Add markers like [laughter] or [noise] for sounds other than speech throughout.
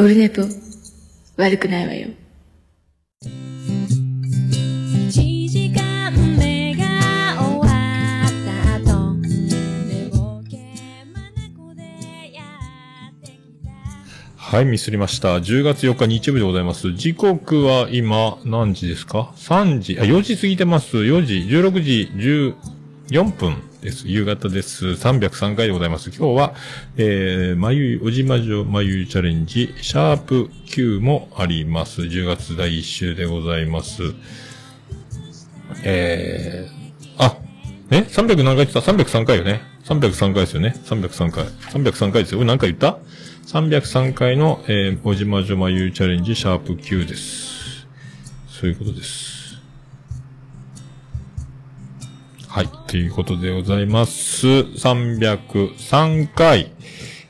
オルネポ、悪くないわよ。1時間目が終わった後寝ぼけ眼でやってきたはい、ミスりました。10月4日日曜日でございます。時刻は今、何時ですか ?3 時、あ、4時過ぎてます。4時、16時14分です。夕方です。303回でございます。今日は、えー、まゆい、おじまじょまゆいチャレンジ、シャープ9もあります。10月第1週でございます。えー、あ、え ?300 何回言ってた ?303 回よね。303回ですよね。303回。303回ですよ。俺何回言った ?303 回の、えー、おじまじょまゆいチャレンジ、シャープ9です。そういうことです。はい。ということでございます。303回。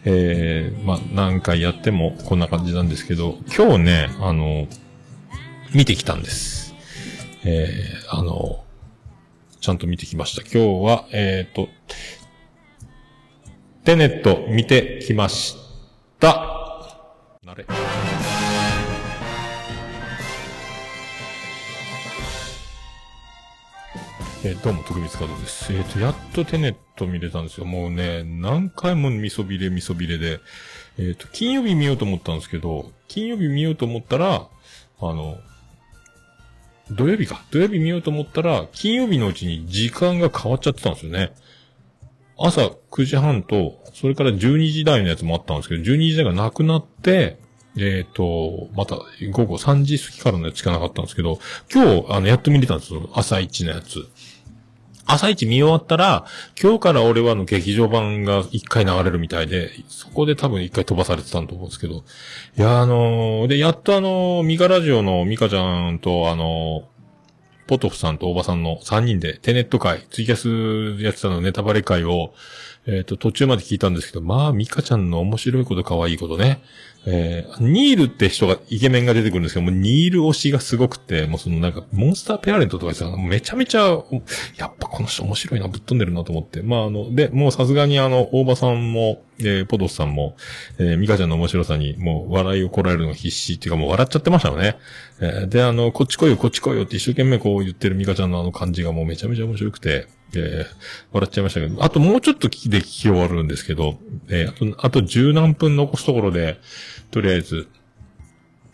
えー、まあ、何回やってもこんな感じなんですけど、今日ね、あの、見てきたんです。えー、あの、ちゃんと見てきました。今日は、えっ、と、テネット見てきました。なれ。えーどうも、徳光和夫です。えっ、と、やっとテネット見れたんですよ。もうね、何回もみそびれみそびれで、えっ、と、金曜日見ようと思ったんですけど、金曜日見ようと思ったら、あの、土曜日か。土曜日見ようと思ったら、金曜日のうちに時間が変わっちゃってたんですよね。朝9時半と、それから12時台のやつもあったんですけど、12時台がなくなって、えっ、と、また午後3時過ぎからのやつしかなかったんですけど、今日、あの、やっと見れたんですよ。朝一のやつ。朝一見終わったら、今日から俺はの劇場版が一回流れるみたいで、そこで多分一回飛ばされてたんと思うんですけど。いや、あのーで、やっとあのーミカラジオのミカちゃんとあのーポトフさんとおばさんの3人でテネット会、ツイキャスやってたのネタバレ会を、えっ、と、途中まで聞いたんですけど、まあ、ミカちゃんの面白いこと可愛いことね。えー、ニールって人が、イケメンが出てくるんですけど、もニール推しがすごくて、もうそのなんか、モンスターペアレントとかさ、めちゃめちゃ、やっぱこの人面白いな、ぶっ飛んでるなと思って。まあ、あの、で、もうさすがにあの、大場さんも、えー、ポトスさんも、えー、ミカちゃんの面白さに、もう笑いをこらえるのが必死っていうか、もう笑っちゃってましたよね。えーで、あの、こっち来いよ、こっち来いよって一生懸命こう言ってるミカちゃんのあの感じがもうめちゃめちゃ面白くて、えー笑っちゃいましたけど、あともうちょっと聞きで聞き終わるんですけど、えーあと、あと十何分残すところで、とりあえず、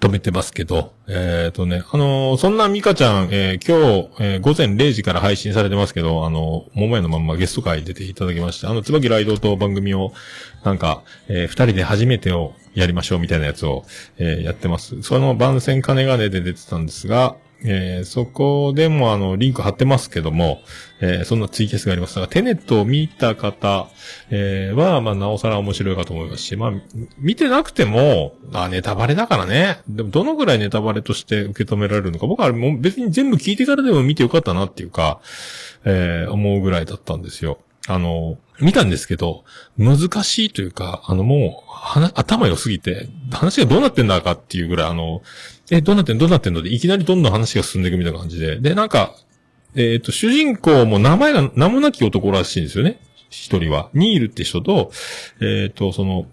止めてますけど、えっ、とね、あのーそんなミカちゃん、えー今日、え午前0時から配信されてますけど、あのー桃屋のまんまゲスト会出ていただきまして、あの、椿ライドと番組を、なんか、えー二人で初めてをやりましょうみたいなやつを、えやってます。その番宣金金で出てたんですが、えーそこでもあの、リンク貼ってますけども、えーそんなツイキャスがありますが、テネットを見た方、えーは、まあ、なおさら面白いかと思いますし、まあ、見てなくても、あ、ネタバレだからね。でも、どのぐらいネタバレとして受け止められるのか、僕はもう別に全部聞いてからでも見てよかったなっていうか、えー思うぐらいだったんですよ。あの、見たんですけど、難しいというか、あのもう、頭良すぎて、話がどうなってんだかっていうぐらい、あの、え、どうなってんどうなってんの？で、いきなりどんどん話が進んでいくみたいな感じで。で、なんか、えっ、と、主人公も名前が名もなき男らしいんですよね。一人は。ニールって人と、えっ、と、その、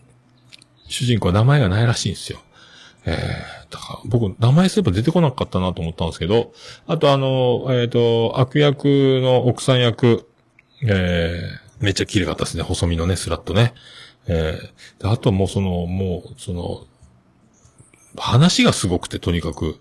主人公は名前がないらしいんですよ。えー、だから僕、名前すれば出てこなかったなと思ったんですけど、あとあの、えっ、と、悪役の奥さん役、えー、めっちゃ綺麗かったですね。細身のね、スラッとね。えー、であともうその、もう、その、話がすごくて、とにかく、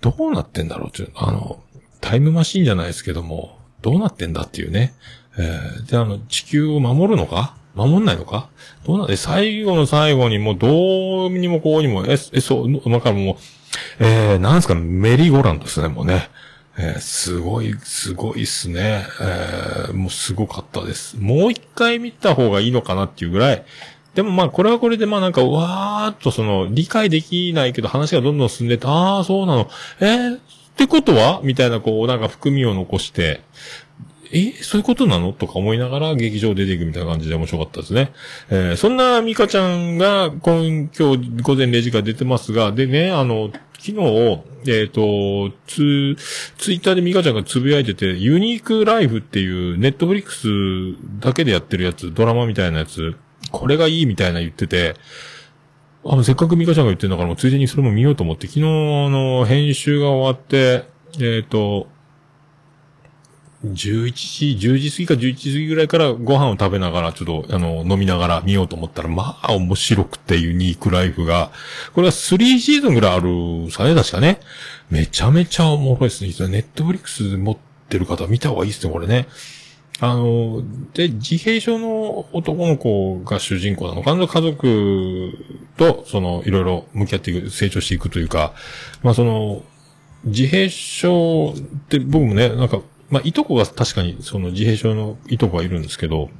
どうなってんだろうっていう、あの、タイムマシンじゃないですけども、どうなってんだっていうね。えー、で、あの、地球を守るのか？守んないのか？どうな、え、最後の最後にもうどうにもこうにも、え、え、そう、なんかもう、えー、なんすか、メリーゴランドですね、もうね。えーすごい、すごいっすね。えーもうすごかったです。もう一回見た方がいいのかなっていうぐらい。でもまあ、これはこれでまあなんか、わーっとその、理解できないけど話がどんどん進んでて、あー、そうなの。えー、ってことは？みたいな、こう、なんか含みを残して、え、そういうことなの？とか思いながら劇場出ていくみたいな感じで面白かったですね。えーそんなミカちゃんが今、今日午前0時から出てますが、でね、あの、昨日、えっ、と、ツ、ツイッターでミカちゃんがつぶやいてて、ユニークライフっていうネットフリックスだけでやってるやつ、ドラマみたいなやつ、これがいいみたいな言ってて、あの、せっかくミカちゃんが言ってんだから、もうついでにそれも見ようと思って、昨日、あの、編集が終わって、えっ、と、11時、10時過ぎか11時過ぎぐらいからご飯を食べながら、ちょっと、あの、飲みながら見ようと思ったら、まあ、面白くてユニークライフが、これは3シーズンぐらいあるさね、確かね。めちゃめちゃおもろいですね。ネットフリックス持ってる方見た方がいいですね、これね。あの、で、自閉症の男の子が主人公なのかな家族と、その、いろいろ向き合っていく、成長していくというか、まあその、自閉症って僕もね、なんか、まあいとこが確かにその自閉症のいとこがいるんですけど、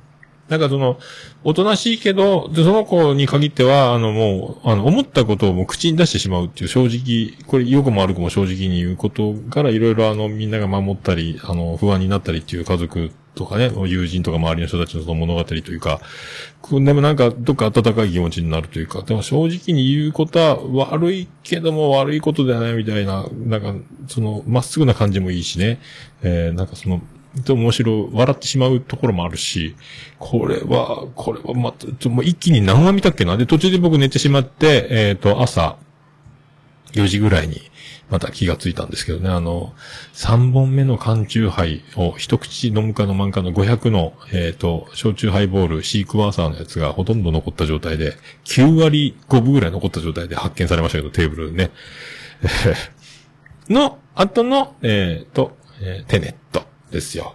なんかその、おとなしいけど、で、その子に限っては、あのもう、あの、思ったことをもう口に出してしまうっていう正直、これ良くも悪くも正直に言うことからいろいろあの、みんなが守ったり、あの、不安になったりっていう家族とかね、友人とか周りの人たちのその物語というか、でもなんかどっか温かい気持ちになるというか、でも正直に言うことは悪いけども悪いことではないみたいな、なんか、その、まっすぐな感じもいいしね、えー、なんかその、と面白い、笑ってしまうところもあるし、これは、これはまた、もう一気に何話見たっけな？で、途中で僕寝てしまって、えっ、と、朝、4時ぐらいに、また気がついたんですけどね、あの、3本目の缶中杯を一口飲むか飲まんかの500の、えっ、と、焼酎ハイボール、シークワーサーのやつがほとんど残った状態で、9割5分ぐらい残った状態で発見されましたけど、テーブルでね。[laughs] の、後の、えっ、と、えーテネですよ。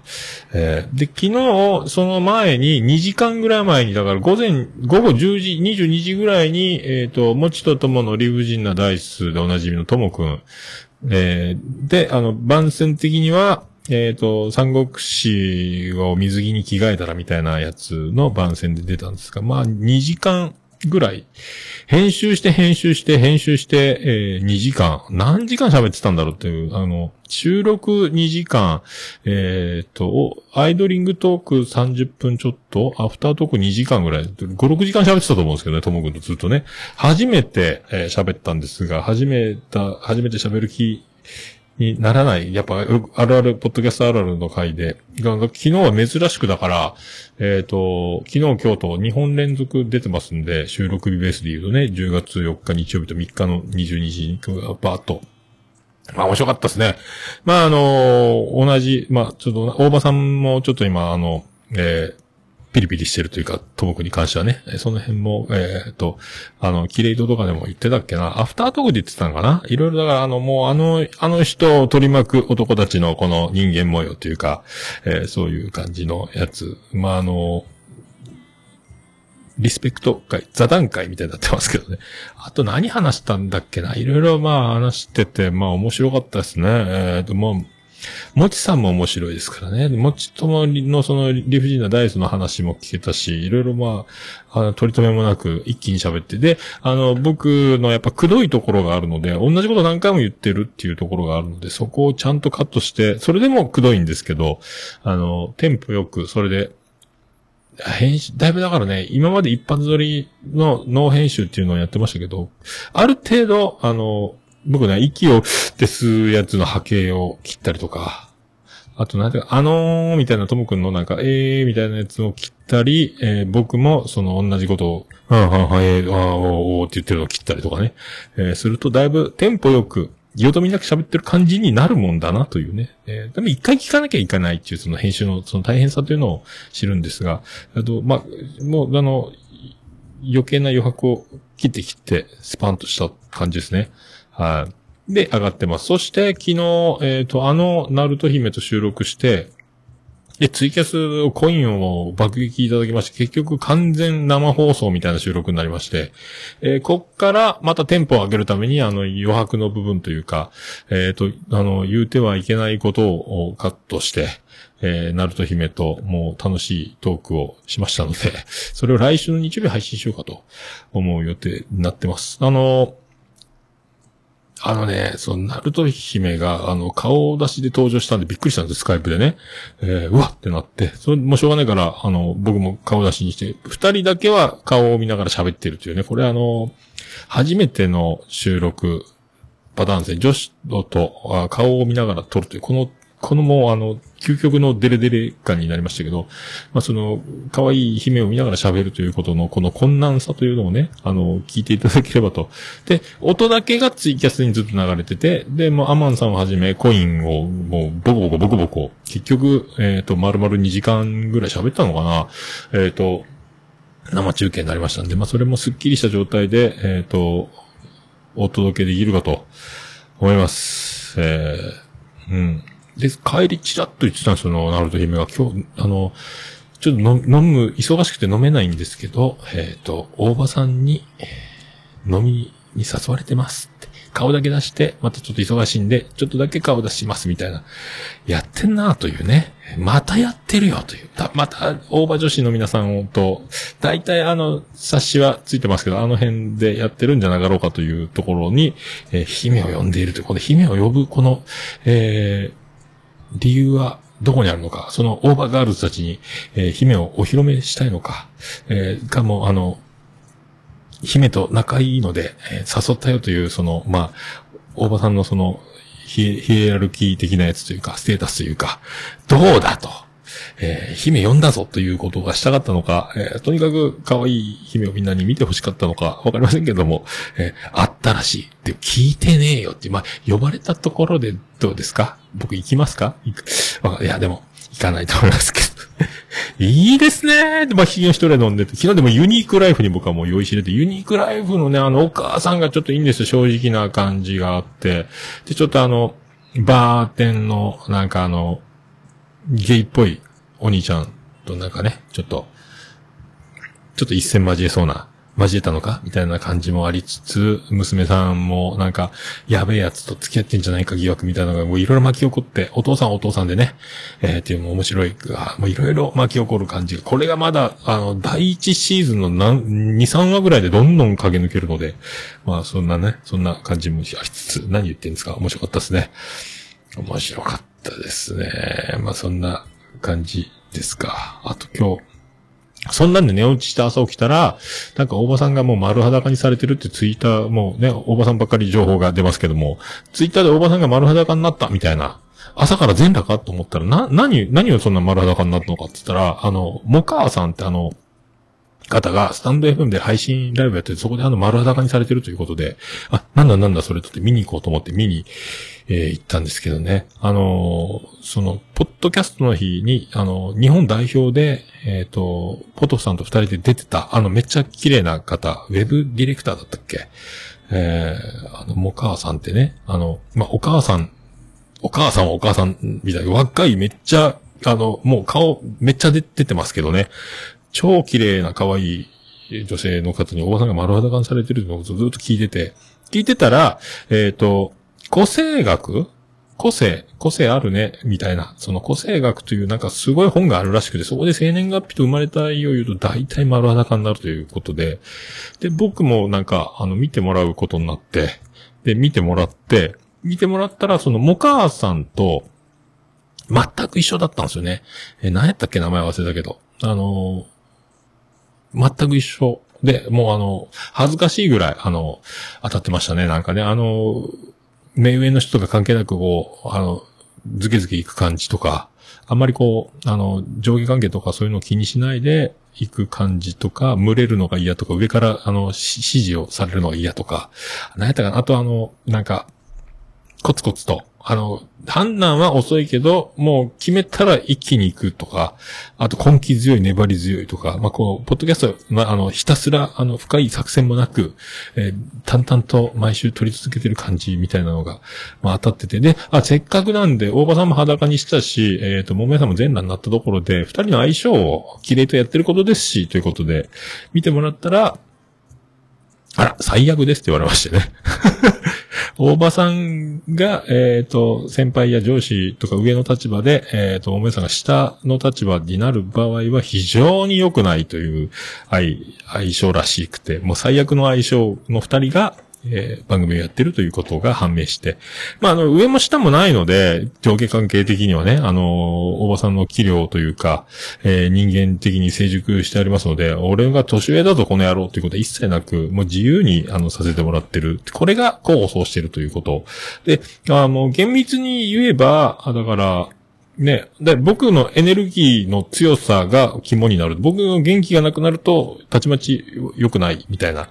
えーで、昨日、その前に、2時間ぐらい前に、だから午前、午後10時、22時ぐらいに、えっ、と、もちとともの理不尽なダイスでおなじみのともくん。えーで、あの、番宣的には、えっ、と、三国志を水着に着替えたらみたいなやつの番宣で出たんですが、まあ、2時間ぐらい、編集して編集して編集して、えー2時間、何時間喋ってたんだろうっていう、あの、収録2時間、えっ、と、アイドリングトーク30分ちょっと、アフタートーク2時間ぐらい、5、6時間喋ってたと思うんですけどね、ともくんとずっとね。初めて、えー喋ったんですが、初めた、初めて喋る気にならない。やっぱ、あるある、ポッドキャストあるあるの回で、昨日は珍しくだから、えっ、と、昨日、今日と2本連続出てますんで、収録日ベースで言うとね、10月4日日曜日と3日の22時にバーッと。まあ面白かったですね。まああの同じ、まあちょっと、大場さんもちょっと今、あの、えーピリピリしてるというか、ともくに関してはね、その辺も、えっ、と、あの、キレイドとかでも言ってたっけな、アフタートークで言ってたのかな？いろいろだから、あの、もうあの、あの人を取り巻く男たちのこの人間模様というか、えーそういう感じのやつ。まああの、リスペクト会、座談会みたいになってますけどね。あと何話したんだっけな？いろいろまあ話してて、まあ面白かったですね。えっ、と、もう、もちさんも面白いですからね。もちとものその理不尽なダイスの話も聞けたし、いろいろまあ、あの、取り留めもなく一気に喋って。で、あの、僕のやっぱくどいところがあるので、同じこと何回も言ってるっていうところがあるので、そこをちゃんとカットして、それでもくどいんですけど、あの、テンポよく、それで、編集、だいぶだからね、今まで一発撮りのノー編集っていうのをやってましたけど、ある程度、あの、僕ね、息をって吸うやつの波形を切ったりとか、あとなんていうか、あのー、みたいなともくんのなんか、えー、みたいなやつを切ったり、えー僕もその同じことを、はんはんはん、えー、あーおーおーって言ってるのを切ったりとかね、えーするとだいぶテンポよく、よどみなく喋ってる感じになるもんだなというね。えーでも一回聞かなきゃいけないっていうその編集のその大変さというのを知るんですが、あと、まあ、もうあの、余計な余白を切って切って、スパンとした感じですね。はい。で、上がってます。そして、昨日、えっ、と、あの、ナルト姫と収録して、で、ツイキャスコインを爆撃いただきまして、結局完全生放送みたいな収録になりまして、えーこっからまたテンポを上げるために、あの、余白の部分というか、えっ、と、あの、言うてはいけないことをカットして、えー、ナルト姫ともう楽しいトークをしましたので、それを来週の日曜日配信しようかと思う予定になってます。あの、あのね、その、ナルト姫が、あの、顔出しで登場したんでびっくりしたんです、スカイプでね。えー、うわってなって、それもうしょうがないから、あの、僕も顔出しにして、二人だけは顔を見ながら喋ってるというね、これあの、初めての収録パターンですね。女子と顔を見ながら撮るという、このこのもうあの、究極のデレデレ感になりましたけど、まあその、可愛い姫を見ながら喋るということのこの困難さというのをね、あの、聞いていただければと。で、音だけがツイキャスにずっと流れてて、で、もうアマンさんをはじめコインをもうボコボコボコボコ、結局、えっ、と、丸々2時間ぐらい喋ったのかな。えっ、と、生中継になりましたんで、まあそれもスッキリした状態で、えっ、と、お届けできるかと思います。えー、うん。で、帰りチラッと言ってたんですよ、ナルト姫が。今日、あの、ちょっと飲む、忙しくて飲めないんですけど、えっ、と、大場さんに、え飲みに誘われてますって。顔だけ出して、またちょっと忙しいんで、ちょっとだけ顔出しますみたいな。やってんなというね。またやってるよという。たまた、大場女子の皆さんと、大体あの、察しはついてますけど、あの辺でやってるんじゃなかろうかというところに、えー姫を呼んでいるという。この姫を呼ぶ、この、えー理由はどこにあるのか、そのオーバーガールズたちに、えー姫をお披露目したいのか、えーかも、あの、姫と仲いいので、えー誘ったよという、その、まあ、大場さんのその、ヒエヒエラルキー的なやつというか、ステータスというか、どうだと。えー姫呼んだぞということがしたかったのか、えーとにかく可愛い姫をみんなに見て欲しかったのか、わかりませんけども、えーあったらしい。で、聞いてねえよって、まあ、呼ばれたところでどうですか？僕行きますか？いや、でも、行かないと思いますけど。[laughs] いいですねで、まあ、ひげの一人で飲んでて、昨日でもユニークライフに僕はもう用意してて、ユニークライフのね、あの、お母さんがちょっといいんですよ、正直な感じがあって。で、ちょっとあの、バーテンの、なんかあの、ゲイっぽいお兄ちゃんとなんかね、ちょっと、ちょっと一戦交えそうな、交えたのか？みたいな感じもありつつ、娘さんもなんか、やべえやつと付き合ってんじゃないか疑惑みたいなのがもういろいろ巻き起こって、お父さんお父さんでね、えー、っていうのも面白いが、もういろいろ巻き起こる感じが、これがまだ、あの、第一シーズンの何、2、3話ぐらいでどんどん駆け抜けるので、まあそんなね、そんな感じもしつつ、何言ってんですか？面白かったですね。面白かったですね。まあそんな感じですか。あと今日、そんなんで寝落ちして朝起きたら、なんかおばさんがもう丸裸にされてるってツイッター、もうね、おばさんばっかり情報が出ますけども、ツイッターでおばさんが丸裸になったみたいな。朝から全裸かと思ったら、な、何、何をそんな丸裸になったのかって言ったら、あの、モカーさんってあの、方がスタンド FM で配信ライブやってて、そこであの丸裸にされてるということで、あ、なんだなんだそれとって見に行こうと思って見に、えー行ったんですけどね。あのーその、ポッドキャストの日に、あの日本代表で、えっ、と、ポトフさんと二人で出てた、あの、めっちゃ綺麗な方、ウェブディレクターだったっけ？えー、あの、モカーさんってね、あの、まあ、お母さん、お母さんはお母さんみたいな、若いめっちゃ、あの、もう顔めっちゃ出てますけどね。超綺麗な可愛い女性の方におばさんが丸裸にされてるのをずっと聞いてて、聞いてたら、えっ、と、個性学？個性、個性あるね、みたいな。その個性学というなんかすごい本があるらしくて、そこで生年月日と生まれた日を言うと大体丸裸になるということで、で、僕もなんか、あの、見てもらうことになって、で、見てもらって、見てもらったら、その、モカーさんと、全く一緒だったんですよね。え、何やったっけ名前忘れたけど。あのー全く一緒。で、もうあの、恥ずかしいぐらい、あの、当たってましたね。なんかね、あの、目上の人とか関係なくこう、あの、ズケズケ行く感じとか、あんまりこう、あの、上下関係とかそういうのを気にしないで行く感じとか、群れるのが嫌とか、上からあの、指示をされるのが嫌とか、何やったかなあとあの、なんか、コツコツと、あの、判断は遅いけど、もう決めたら一気に行くとか、あと根気強い、粘り強いとか、まあ、こう、ポッドキャスト、まあ、の、ひたすら、あの、深い作戦もなく、えー淡々と毎週取り続けてる感じみたいなのが、まあ、当たってて、で、あ、せっかくなんで、大場さんも裸にしたし、えっ、と、桃屋さんも全裸になったところで、二人の相性を綺麗とやってることですし、ということで、見てもらったら、あら、最悪ですって言われましてね。大場さんが、えっ、と、先輩や上司とか上の立場で、えっ、と、おめさんが下の立場になる場合は非常に良くないという相、相性らしくて、もう最悪の相性の二人が、えー番組をやってるということが判明して、まあ、あの、上も下もないので、上下関係的にはね、あの、おばさんの器量というか、えー人間的に成熟してありますので、俺が年上だぞ、この野郎ということは一切なく、もう自由に、あの、させてもらってる。これが、こう、そうしてるということ。で、あの、厳密に言えば、だから、ね。で、僕のエネルギーの強さが肝になる。僕の元気がなくなると、たちまち良くない、みたいな。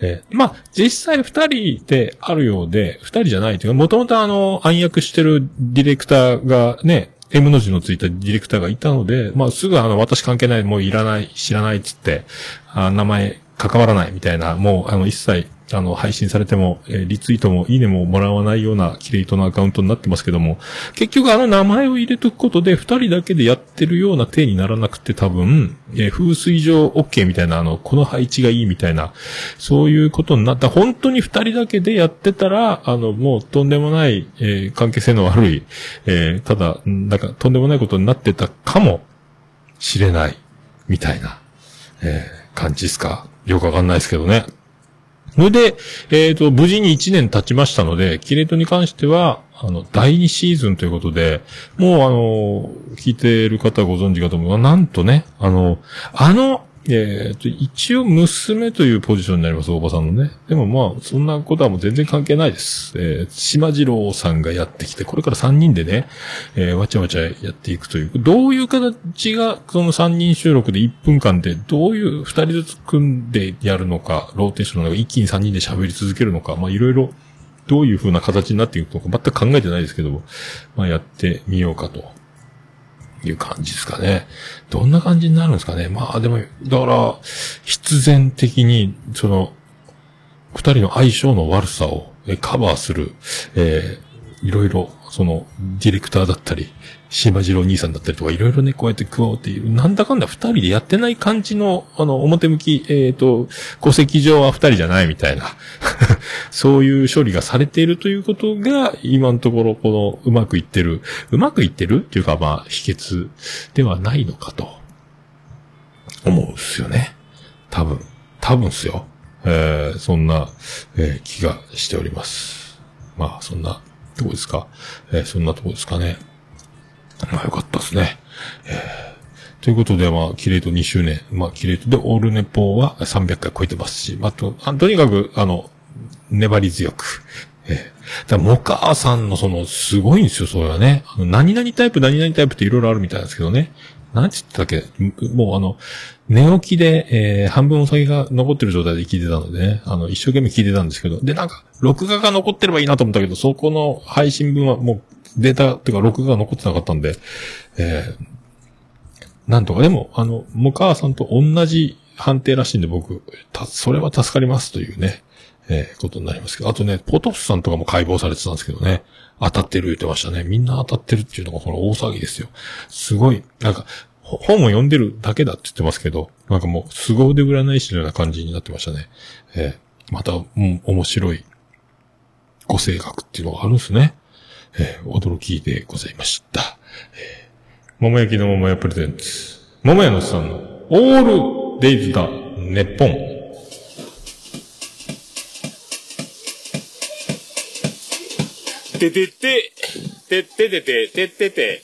えーまあ、実際二人であるようで、二人じゃないというか、もともとあの、暗躍してるディレクターがね、M の字のついたディレクターがいたので、まあ、すぐあの、私関係ない、もういらない、知らないっつって、あ名前関わらないみたいな、もうあの、一切、あの、配信されても、えーリツイートもいいねももらわないようなキレイトのアカウントになってますけども、結局あの名前を入れとくことで、二人だけでやってるような体にならなくて多分、えー風水上 OK みたいな、あの、この配置がいいみたいな、そういうことになった。本当に二人だけでやってたら、あの、もうとんでもない、えー関係性の悪い、えただ、なんかとんでもないことになってたかもしれない、みたいな、え感じですか？よくわかんないですけどね。それで、えっ、と、無事に1年経ちましたので、キレートに関しては、あの、第2シーズンということで、もうあの、聞いている方ご存知かと思う。が、なんとね、あの、あの、えっ、と、一応娘というポジションになります、おばさんのね。でもまあ、そんなことはもう全然関係ないです。えー、島次郎さんがやってきて、これから3人でね、えーわちゃわちゃやっていくという、どういう形が、その3人収録で1分間で、どういう2人ずつ組んでやるのか、ローテーションのか、一気に3人で喋り続けるのか、まあいろいろ、どういう風な形になっていくのか、全く考えてないですけども、まあやってみようかと。いう感じですかね。どんな感じになるんですかね。まあでも、だから、必然的に、その、二人の相性の悪さをカバーする、えー、いろいろ、その、ディレクターだったり、島次郎兄さんだったりとか、いろいろね、こうやって加わっている。なんだかんだ二人でやってない感じの、あの、表向き、えっ、と、戸籍上は二人じゃないみたいな、[laughs] そういう処理がされているということが、今のところ、この、うまくいってる、うまくいってるっていうか、まあ、秘訣ではないのかと、思うんすよね。多分、多分っすよ。えー、そんな、えー気がしております。まあ、そんなとこですか。えーそんなとこですかね。まあ、よかったですね。えーということで、まあ、キレート2周年。まあ、キレートでオールネポは300回超えてますし、あと、あとにかく、あの、粘り強く。えー、だモカーさんのその、すごいんですよ、それはね。あの、何々タイプ、何々タイプっていろいろあるみたいなんですけどね。なんつったっけ？もうあの、寝起きで、えー、半分お酒が残ってる状態で聞いてたのでね、あの、一生懸命聞いてたんですけど、で、なんか、録画が残ってればいいなと思ったけど、そこの配信分はもう、データ、っていうか、録画が残ってなかったんで、えー、なんとか、でも、あの、モカーさんと同じ判定らしいんで、僕、た、それは助かりますというね、えー、ことになりますけど、あとね、ポトフさんとかも解剖されてたんですけどね、当たってる言ってましたね。みんな当たってるっていうのがこの大騒ぎですよ。すごい、なんか、本を読んでるだけだって言ってますけど、なんかもう、凄腕占い師のような感じになってましたね。えー、また、うん、面白い、ご性格っていうのがあるんですね。えー、驚きでございました。えー桃焼きの桃屋プレゼンツ。桃屋のさんのオールデイズだ、ネッポン。ててて、てっててて、てってて、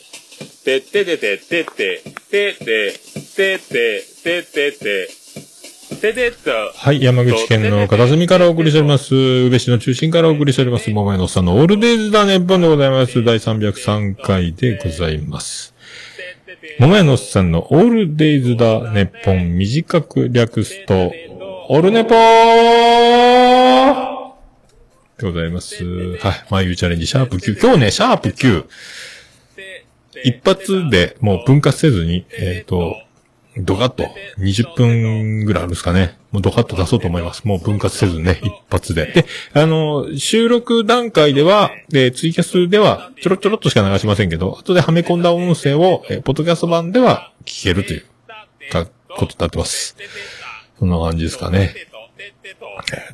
てっててて、てって、てて、てて、ててて、ててと。はい、山口県の片隅からお送りしております。宇部市の中心からお送りしております。桃屋のおっさんのオールデイズだ、ネッポンでございます。第303回でございます。桃屋のおっさんのオールデイズだ、ネッポン、短く略すと、オルネポーでございます。はい。まあ、いうチャレンジ、シャープ9。今日ね、シャープ9。一発でもう分割せずに、えっ、と、ドカッと20分ぐらいあるんですかね。もうドカッと出そうと思います。もう分割せずね、一発で。で、あの、収録段階では、で、ツイキャスではちょろちょろっとしか流しませんけど、後ではめ込んだ音声を、えポッドキャスト版では聞けるというか、ことになってます。そんな感じですかね。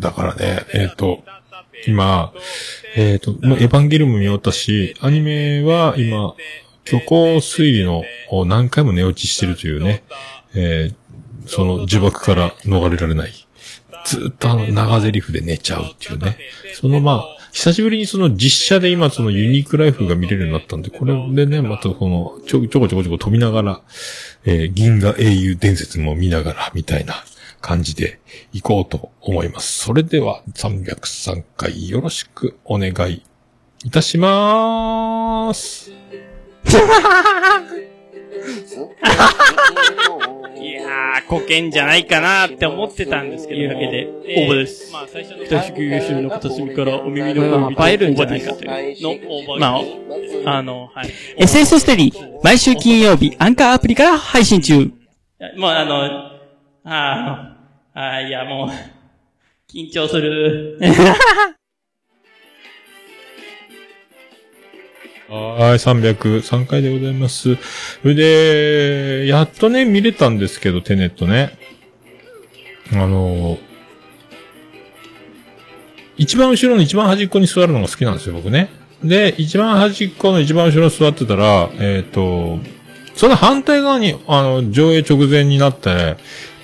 だからね、えっ、と、今、えっ、と、エヴァンゲリオンも見終わったし、アニメは今、虚構推理の何回も寝落ちしてるというね、えーその呪縛から逃れられないずっとあの、長台詞で寝ちゃうっていうね。そのまあ、久しぶりにその実写で今そのユニークライフが見れるようになったんで、これでね、またこの、ちょ、ちょこちょこちょこ飛びながら、えー銀河英雄伝説も見ながら、みたいな感じで行こうと思います。それでは、303回よろしくお願いいたしまーす。[laughs] いやー、保険じゃないかなって思ってたんですけど。というわけでえー応募ですまあ最初の北宿優秀の片隅からお耳の方にまあ映えるんじゃないかというのを、まあ、あの、はい。SS ステディ、毎週金曜日、アンカーアプリから配信中。もうあの、ああの、あーいやもう、緊張する。[laughs] はい、303回でございます。それで、やっとね、見れたんですけど、テネットね。あの、一番後ろの一番端っこに座るのが好きなんですよ、僕ね。で、一番端っこの一番後ろに座ってたら、えっ、と、その反対側に、あの、上映直前になって、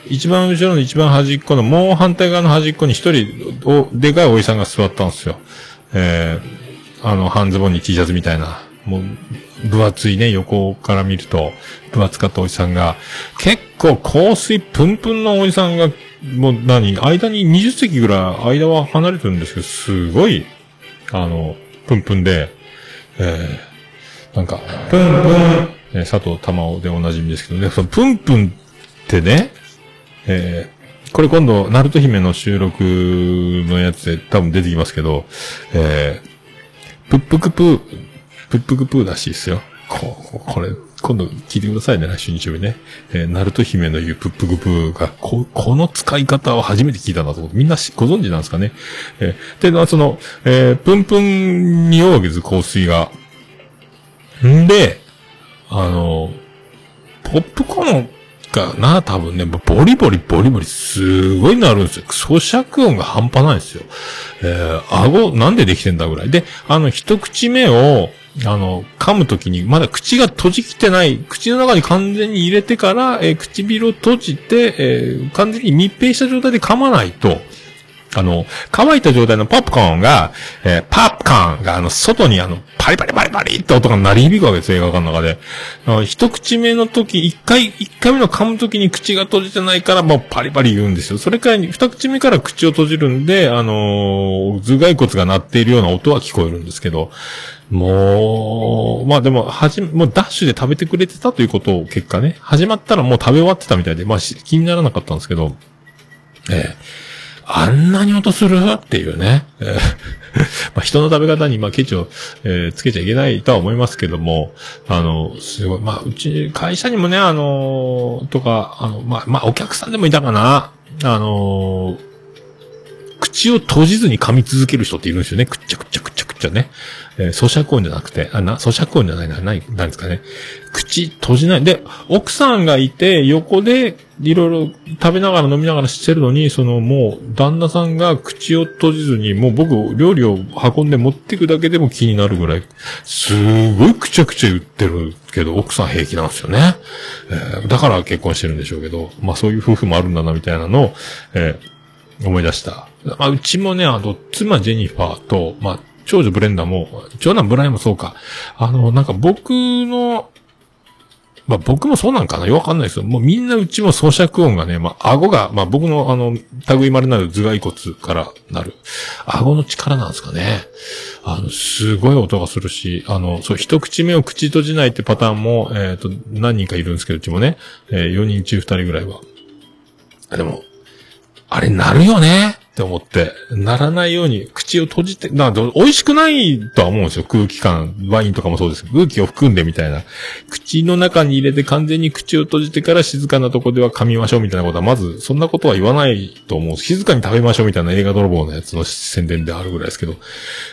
一番後ろの一番端っこの、もう反対側の端っこに一人、お、でかいおじさんが座ったんですよ。えーあの、半ズボンに T シャツみたいな、もう、分厚いね、横から見ると、分厚かったおじさんが、結構香水プンプンのおじさんが、もう何、間に20席ぐらい、間は離れてるんですけど、すごい、あの、プンプンで、えー、なんか、プンプン、えー佐藤玉緒でおなじみですけどね、そのプンプンってね、えー、これ今度、ナルト姫の収録のやつで多分出てきますけど、えー、プップクプー、プップクプーらしいですよ。ここれ、今度聞いてくださいね、来週日曜日ね。えー、ナルト姫の言うプップクプーが、こ、この使い方を初めて聞いたなと思って、みんなご存知なんですかね？えー、で、まあその、えー、プンプンにおうわけです、香水が。んで、あの、ポップコーンかな、多分ね、ボリボリボリボリすごいなるんですよ。咀嚼音が半端ないんですよ。えー、顎なんでできてんだぐらい。で、あの、一口目を、あの、噛むときに、まだ口が閉じきてない、口の中に完全に入れてから、えー唇を閉じて、えー完全に密閉した状態で噛まないと、あの、乾いた状態のポップコーンが、えーパップコーンが、あの、外にあの、パリパリパリパリって音が鳴り響くわけです、映画館の中で。一口目の時、一回、一回目の噛む時に口が閉じてないから、もうパリパリ言うんですよ。それから、二口目から口を閉じるんで、あのー頭蓋骨が鳴っているような音は聞こえるんですけど、もう、まあでも、はじ、もうダッシュで食べてくれてたということを結果ね、始まったらもう食べ終わってたみたいで、まあ気にならなかったんですけど、ええあんなに音する？っていうね。[laughs] まあ人の食べ方に、まあ、ケチを、えーつけちゃいけないとは思いますけども、あの、すごい、まあ、うち、会社にもね、あのとか、あの、まあ、まあ、お客さんでもいたかな。あの口を閉じずに噛み続ける人っているんですよね。くっちゃくっちゃくっちゃくっちゃね。えー咀嚼音じゃなくて、あ、な、咀嚼音じゃないな、ない、なんですかね。口閉じない。で、奥さんがいて、横で、いろいろ食べながら飲みながらしてるのに、そのもう、旦那さんが口を閉じずに、もう僕、料理を運んで持ってくだけでも気になるぐらい、すごいくちゃくちゃ言ってるけど、奥さん平気なんですよね。えーだから結婚してるんでしょうけど、まあそういう夫婦もあるんだな、みたいなのを、えー思い出した。まあ、うちもね、あの、妻ジェニファーと、まあ、長女ブレンダーも、長男ブライもそうか。あの、なんか僕の、まあ僕もそうなんかなよくわかんないですよ。もうみんなうちも咀嚼音がね、まあ顎が、まあ僕のあの、類まれなる頭蓋骨からなる、顎の力なんですかね。あの、すごい音がするし、あの、そう、一口目を口閉じないってパターンも、えっ、と、何人かいるんですけど、うちもね、え4人中2人ぐらいは。でも、あれ、なるよねって思って、ならないように口を閉じて、な、美味しくないとは思うんですよ。空気感、ワインとかもそうです。空気を含んでみたいな。口の中に入れて完全に口を閉じてから静かなとこでは噛みましょうみたいなことは、まず、そんなことは言わないと思う。静かに食べましょうみたいな映画泥棒のやつの宣伝であるぐらいですけど。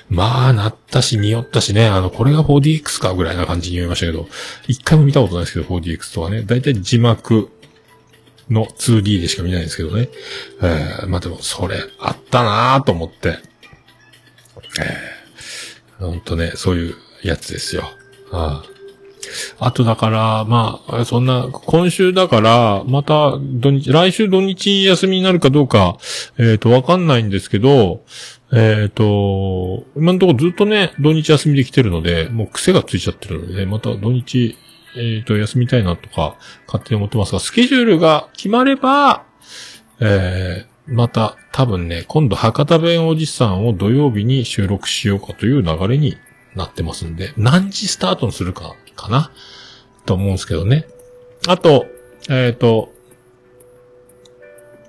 まあ、なったし、匂ったしね、あの、これが 4DX かぐらいな感じに言いましたけど、一回も見たことないですけど、4DX とはね。だいたい字幕、の 2D でしか見ないんですけどね。えー、まあでも、それ、あったなぁと思って。えー、ほんとね、そういうやつですよ。ああとだから、まあ、そんな、今週だから、また土日、来週土日休みになるかどうか、えっ、と、わかんないんですけど、えっ、と、今のところずっとね、土日休みできてるので、もう癖がついちゃってるので、また土日、えっ、と、休みたいなとか、勝手に思ってますが、スケジュールが決まれば、えー、また、多分ね、今度博多弁おじさんを土曜日に収録しようかという流れになってますんで、何時スタートにするか、かなと思うんですけどね。あと、えっ、と、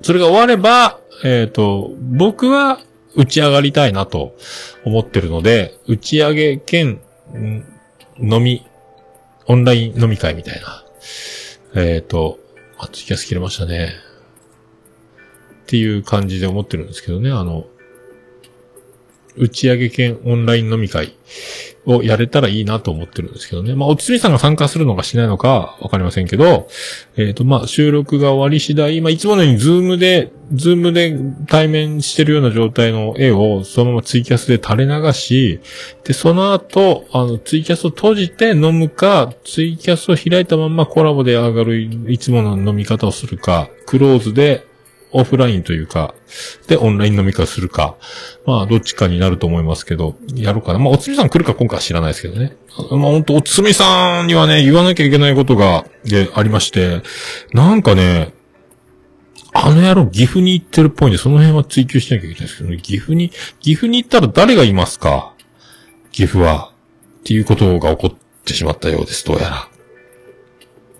それが終われば、えっ、と、僕は打ち上がりたいなと思ってるので、打ち上げ兼、ん飲み、オンライン飲み会みたいな。えっ、と、あ、ツイキャス切れましたね。っていう感じで思ってるんですけどね、あの、打ち上げ兼オンライン飲み会をやれたらいいなと思ってるんですけどね。まあ、おつみさんが参加するのかしないのかわかりませんけど、えっ、と、まあ、収録が終わり次第、まあ、いつものように Zoom で、 Zoom で対面してるような状態の絵をそのままツイキャスで垂れ流し、で、その後、あの、ツイキャスを閉じて飲むか、ツイキャスを開いたままコラボで上がるいつもの飲み方をするか、クローズでオフラインというか、で、オンライン飲み会するか。まあ、どっちかになると思いますけど、やろうかな。まあ、おつみさん来るか今回は知らないですけどね。まあ、ほんと、おつみさんにはね、言わなきゃいけないことが、で、ありまして、なんかね、あの野郎岐阜に行ってるっぽいんで、その辺は追求しなきゃいけないですけどね。岐阜に、岐阜に行ったら誰がいますか？岐阜は。っていうことが起こってしまったようです、どうやら。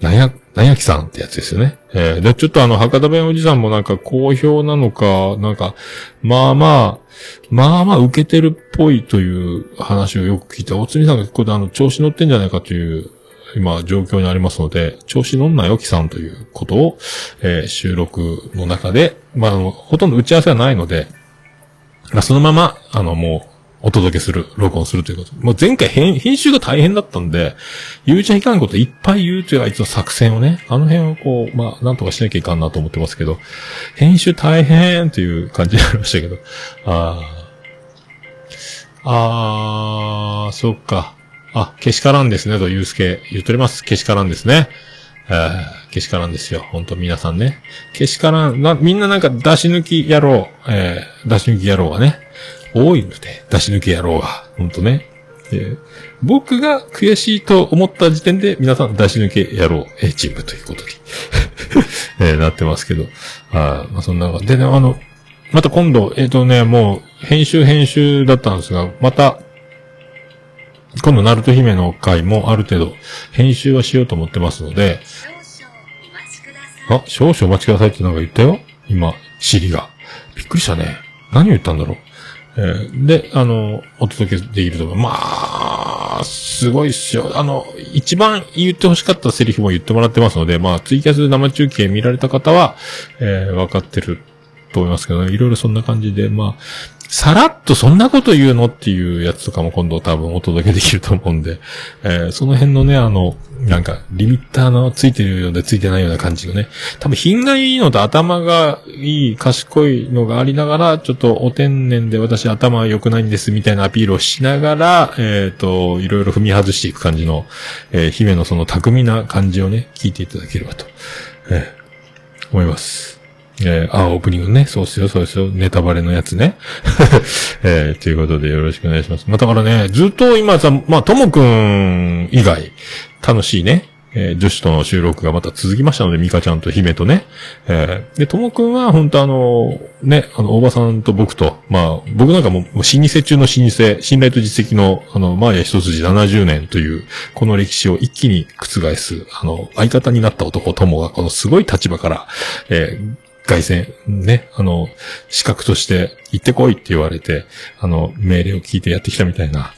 なんや、なんやきさんってやつですよね。えーで、ちょっとあの、博多弁おじさんもなんか好評なのか、なんか、まあまあ、まあまあ受けてるっぽいという話をよく聞いて、おつみさんがここであの、調子乗ってんじゃないかという、今、状況にありますので、調子乗んなよきさんということを、えー収録の中で、まあ、あの、ほとんど打ち合わせはないので、まあ、そのまま、あの、もう、お届けする、録音するということ。もう前回編、編集が大変だったんで、言うちゃいかんこといっぱい言うというあいつの作戦をね、あの辺をこう、まあ、なんとかしなきゃいかんなと思ってますけど、編集大変っていう感じになりましたけど、ああ、あー、そっか。あ、けしからんですね、とゆうすけ言っております。けしからんですね。えー、けしからんですよ。本当皆さんね。けしからん、な、みんななんか出し抜き野郎、えー、出し抜き野郎がね、多いので、出し抜き野郎が、本当ね。えー僕が悔しいと思った時点で、皆さん出し抜け野郎、えーチームということに、[laughs] えーなってますけど。あーまあ、そんな中でね、あの、また今度、えっ、とね、もう、編集編集だったんですが、また、今度、ナルト姫の回もある程度、編集はしようと思ってますので、あ、少々お待ちくださいってなんか言ったよ？今、シリが。びっくりしたね。何を言ったんだろう？えーで、あの、お届けできると思う。まあ、すごいっすよ。あの、一番言って欲しかったセリフも言ってもらってますので、まあ、ツイキャス生中継見られた方は、えー、分かってると思いますけど、いろいろそんな感じで、まあ、さらっとそんなこと言うの？っていうやつとかも今度多分お届けできると思うんで、えーその辺のね、あの、なんか、リミッターのついてるようでついてないような感じのね、多分品がいいのと頭がいい、賢いのがありながら、ちょっとお天然で私頭良くないんですみたいなアピールをしながら、えっ、と、いろいろ踏み外していく感じの、えー姫のその巧みな感じをね、聞いていただければと、えー思います。えー、あ、オープニングね。そうですよ、そうですよ。ネタバレのやつね。[laughs] えー、ということでよろしくお願いします。まあ、だからね、ずっと今さ、まあ、ともくん以外、楽しいね、えー女子との収録がまた続きましたので、ミカちゃんと姫とね。えーで、ともくんは、本当あの、ね、あの、大場さんと僕と、まあ、僕なんかも、もう老舗中の老舗、信頼と実績の、あの、マーヤ一筋70年という、この歴史を一気に覆す、あの、相方になった男ともが、このすごい立場から、えー外戦、ね、あの、資格として行ってこいって言われて、あの、命令を聞いてやってきたみたいな、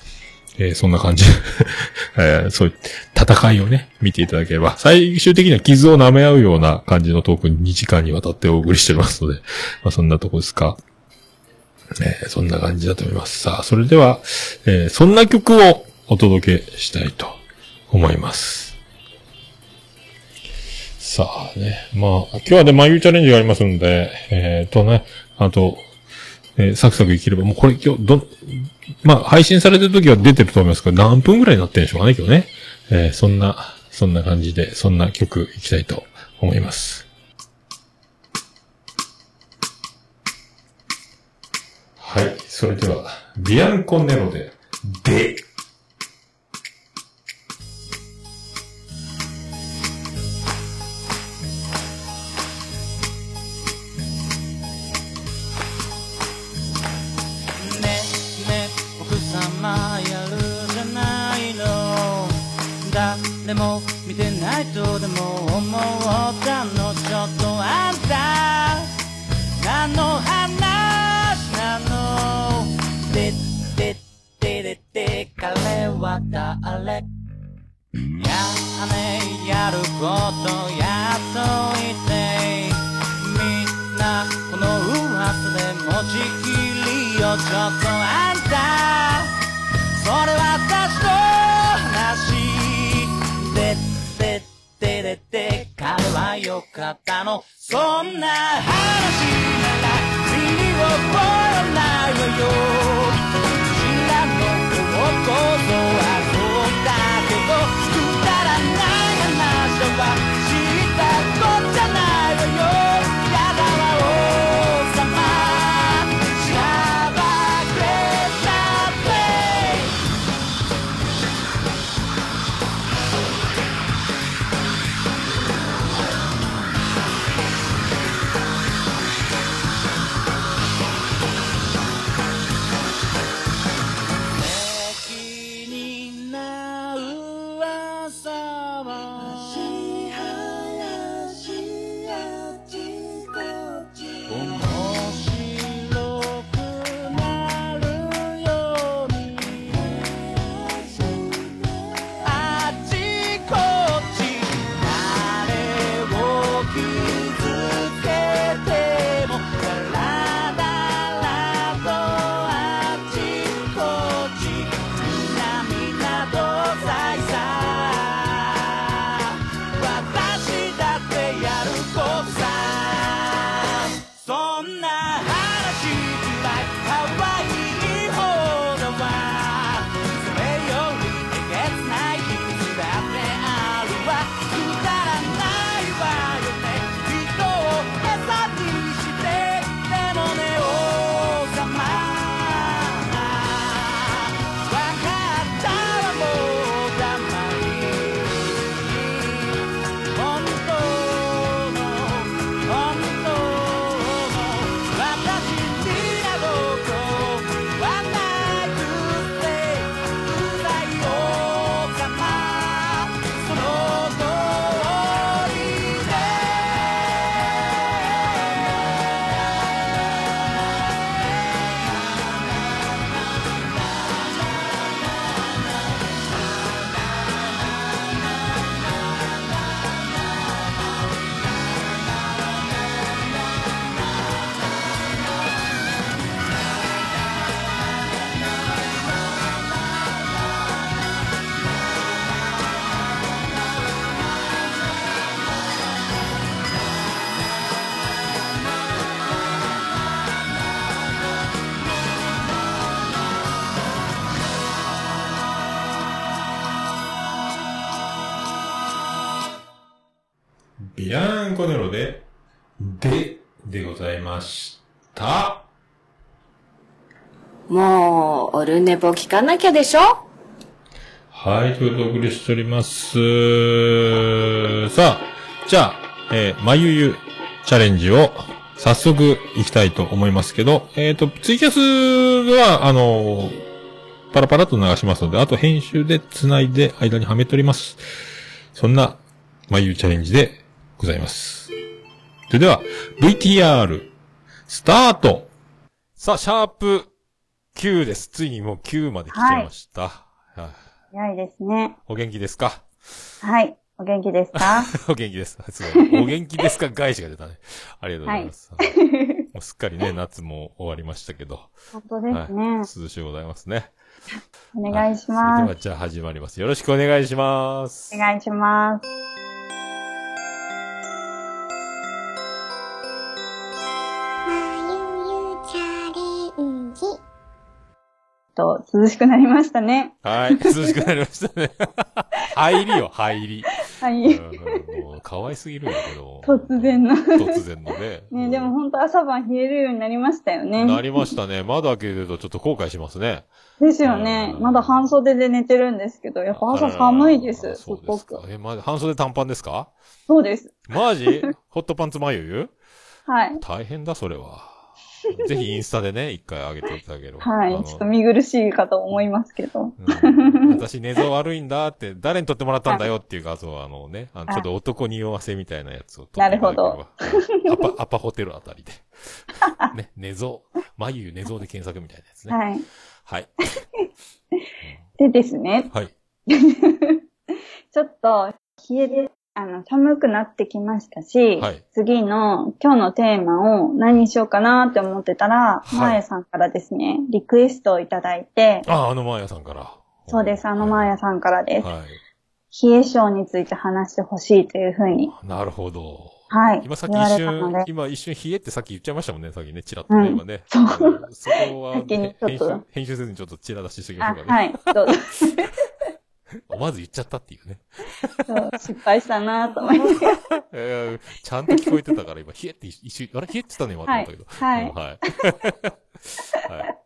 えーそんな感じ、[laughs] えーそういう戦いをね、見ていただければ、最終的には傷を舐め合うような感じのトークに2時間にわたってお送りしてますので、まあそんなとこですか。えーそんな感じだと思います。さあ、それでは、えーそんな曲をお届けしたいと思います。さあね。まあ、今日はね、眉チャレンジがありますんで、えー、とね、あと、えーサクサクいければ、もうこれ今日、ど、まあ、配信されてる時は出てると思いますけど、何分ぐらいになってるんでしょうかね、今日ね。えーそんな、そんな感じで、そんな曲いきたいと思います。はい。それでは、ビアンコネロで、で、誰も見てないとでも思ったのちょっとあんた。何の話なの？ででででで彼は誰？やねやることやっといて。みんなこの噂で持ちきりよちょっとあんた。かったのそんな話なら身に覚えないわよ。で、で、でございました。もう、オルネポ聞かなきゃでしょ？はい、ということでお送りしております。さあ、じゃあ、えー、まゆゆチャレンジを早速行きたいと思いますけど、えっ、と、ツイキャスは、あのパラパラと流しますので、あと編集で繋いで間にはめております。そんな、まゆゆチャレンジでございます。それでは、VTR、スタートさあ、シャープ9です。ついにもう9まで来てました。はい早いですね。お元気ですか？はい。お元気ですか？[laughs] お元気です。すごい。お元気ですか？返しが出たね。ありがとうございます。[laughs] もうすっかりね、夏も終わりましたけど。本当ですね。涼しゅうございますね。お願いしそれます。ではじゃあ始まります。よろしくお願いします。お願いします。と、涼しくなりましたね。はい。涼しくなりましたね。[laughs] 入りよ、入り。はい。うんもう、可愛すぎるんだけど。突然の。突然のね。[laughs] ね、でも本当朝晩冷えるようになりましたよね。なりましたね。窓開けるとちょっと後悔しますね。ですよね。うんまだ半袖で寝てるんですけど、やっぱ朝寒いです。すごく。。え、まじ、半袖短パンですか？そうです。マジ？[laughs] ホットパンツ眉ゆはい。大変だ、それは。[laughs] ぜひインスタでね、一回上げていただければ。はい。ちょっと見苦しいかと思いますけど。うん私寝相悪いんだって、誰に撮ってもらったんだよっていう画像は、あのね、あのちょっと男匂わせみたいなやつを撮って。なるうんアパ、[laughs] アパホテルあたりで。[laughs] ね、寝相、眉寝相で検索みたいなやつね。はい。はい。でですね、はい。ちょっと冷えで、あの、寒くなってきましたし、はい。次の今日のテーマを何にしようかなって思ってたら、はい。マーヤさんからですね、リクエストをいただいて、あ、あのマーヤさんから。そうです、あのマーヤんさんからです。はい。冷え性について話してほしいというふうに、なるほど。はい、今さっき一瞬今一瞬冷えってさっき言っちゃいましたもんね、さっきね、チラッとね、うん。今ね。そう。うん。そこは、先にね、編集、編集せずにちょっとチラ出ししておきまあしょうかね。はい、どうぞ [laughs] 思 [laughs] わず言っちゃったっていうね。そう失敗したなと思います。[laughs] えーちゃんと聞こえてたから今、冷えって一瞬、あれ？冷えってたね、今と思ったけど。はいうんはい。[laughs] はい。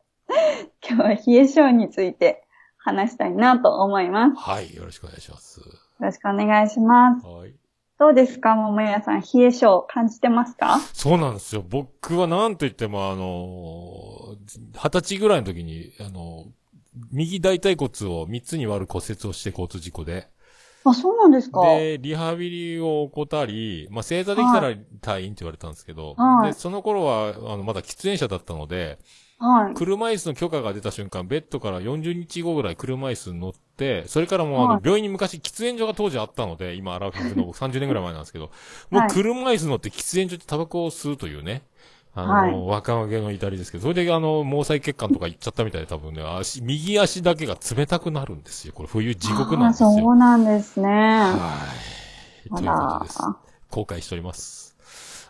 今日は冷え性について話したいなと思います。よはい、よろしくお願いします。ろしくお願いします。はい。どうですか、桃屋さん。冷え性感じてますか？そうなんですよ。僕はなんと言っても、あのー、二十歳ぐらいの時に、あのー、右大腿骨を三つに割る骨折をして交通事故で。あ、そうなんですか？で、リハビリを怠り、まあ、正座できたら退院って言われたんですけど、はい。で、その頃は、あの、まだ喫煙者だったので、はい。車椅子の許可が出た瞬間、ベッドから40日後ぐらい車椅子に乗って、それからもうあのはい、病院に昔喫煙所が当時あったので、今、アラフィフの僕30年ぐらい前なんですけど、もはい。う車椅子乗って喫煙所でタバコを吸うというね、あの、若気の至りですけど、それであの、毛細血管とかいっちゃったみたいで多分ね、足、右足だけが冷たくなるんですよ。これ冬地獄なんですよ。あそうなんですね。はい。というあことですら。後悔しております。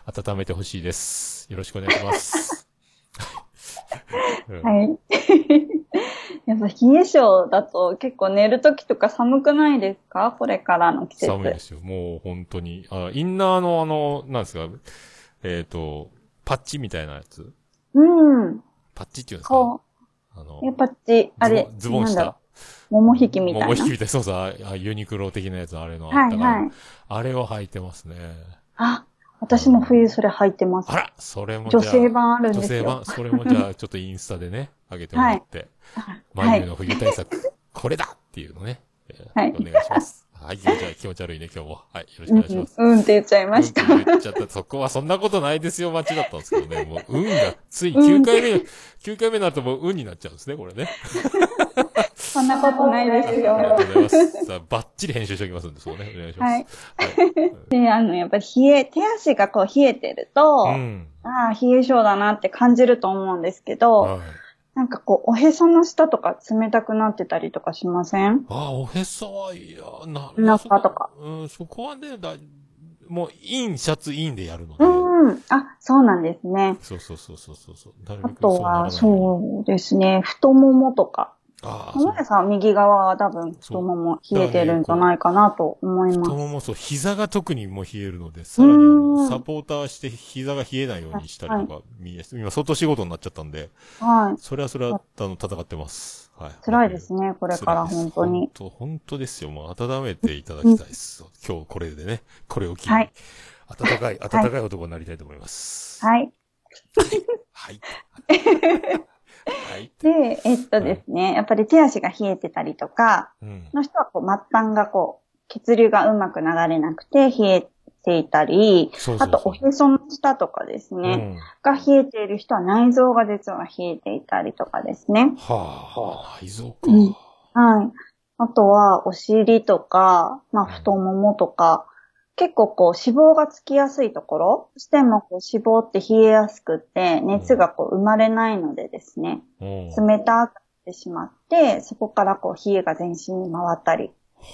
温めてほしいです。よろしくお願いします。[laughs] うんはい。[laughs] やっぱ冷え性だと結構寝るときとか寒くないですか？これからの季節。寒いですよ。もう本当に。あ、インナーのあの、なんですか、えっ、と、パッチみたいなやつ？うん。パッチっていうんですか？こあのう。、やっぱち、あれ、ズボンズボン下？なんだろう桃引きみたいな。桃引きみたいな。そうそう、ああユニクロ的なやつ、あれのあはいったから、はい。あれを履いてますね。あ、私も冬それ履いてますあ。らそれも女あ性版あるん女ですよ。性版、それもじゃあちょっとインスタでね、[laughs] 上げてもらって、はい。の冬対策、これだっていうのね、えーはいお願いします。はい、じゃあ気持ち悪いね、今日も。はい、よろしくうん、お願いします。うんって言っちゃいました。うん言っちゃった。そこはそんなことないですよ、待ちだったんですけどね。もう、運が、つい9回目、9回目になるともう運になっちゃうんですね、これね。そんなことないですありよ。がとうございます。さあ、バッチリ編集しておきますんで、そうね、お願いします。はい。で、あの、やっぱり冷え、手足がこう冷えてると、うん。ああ、冷え性だなって感じると思うんですけど、はい。なんかこう、おへその下とか冷たくなってたりとかしません？ああ、おへそは、いや、なお腹とか。うん、そこはね、だもう、イン、シャツインでやるので。うん。あ、そうなんですね。そうそうそうそうそうあとは、うそうですね、太ももとか。ああ、そう浜。田さんは右側は多分太もも冷えてるんじゃないかなと思います。太ももそう、膝が特にもう冷えるので、さらにサポーターして膝が冷えないようにしたりとか、み今相当仕事になっちゃったんで、はい。それはそれは、あの、戦ってます。はい。辛いですね、これから本当に。本当、本当ですよ。もう温めていただきたいです。今日これでね、これを機に、はい温かい、温かい男になりたいと思います。はい。はい。はい。[laughs] で、えっとですね、やっぱり手足が冷えてたりとか、うん。の人はこう末端がこう、血流がうまく流れなくて冷えていたり、そうそうそう。あとおへその下とかですね、うん。が冷えている人は内臓が実は冷えていたりとかですね。はあ、はあ、内臓か。うんはい。あとは、お尻とか、まあ、太ももとか、結構こう脂肪がつきやすいところ、どうしてもこう脂肪って冷えやすくて、熱がこう生まれないのでですね、うん。冷たくなってしまって、そこからこう冷えが全身に回ったり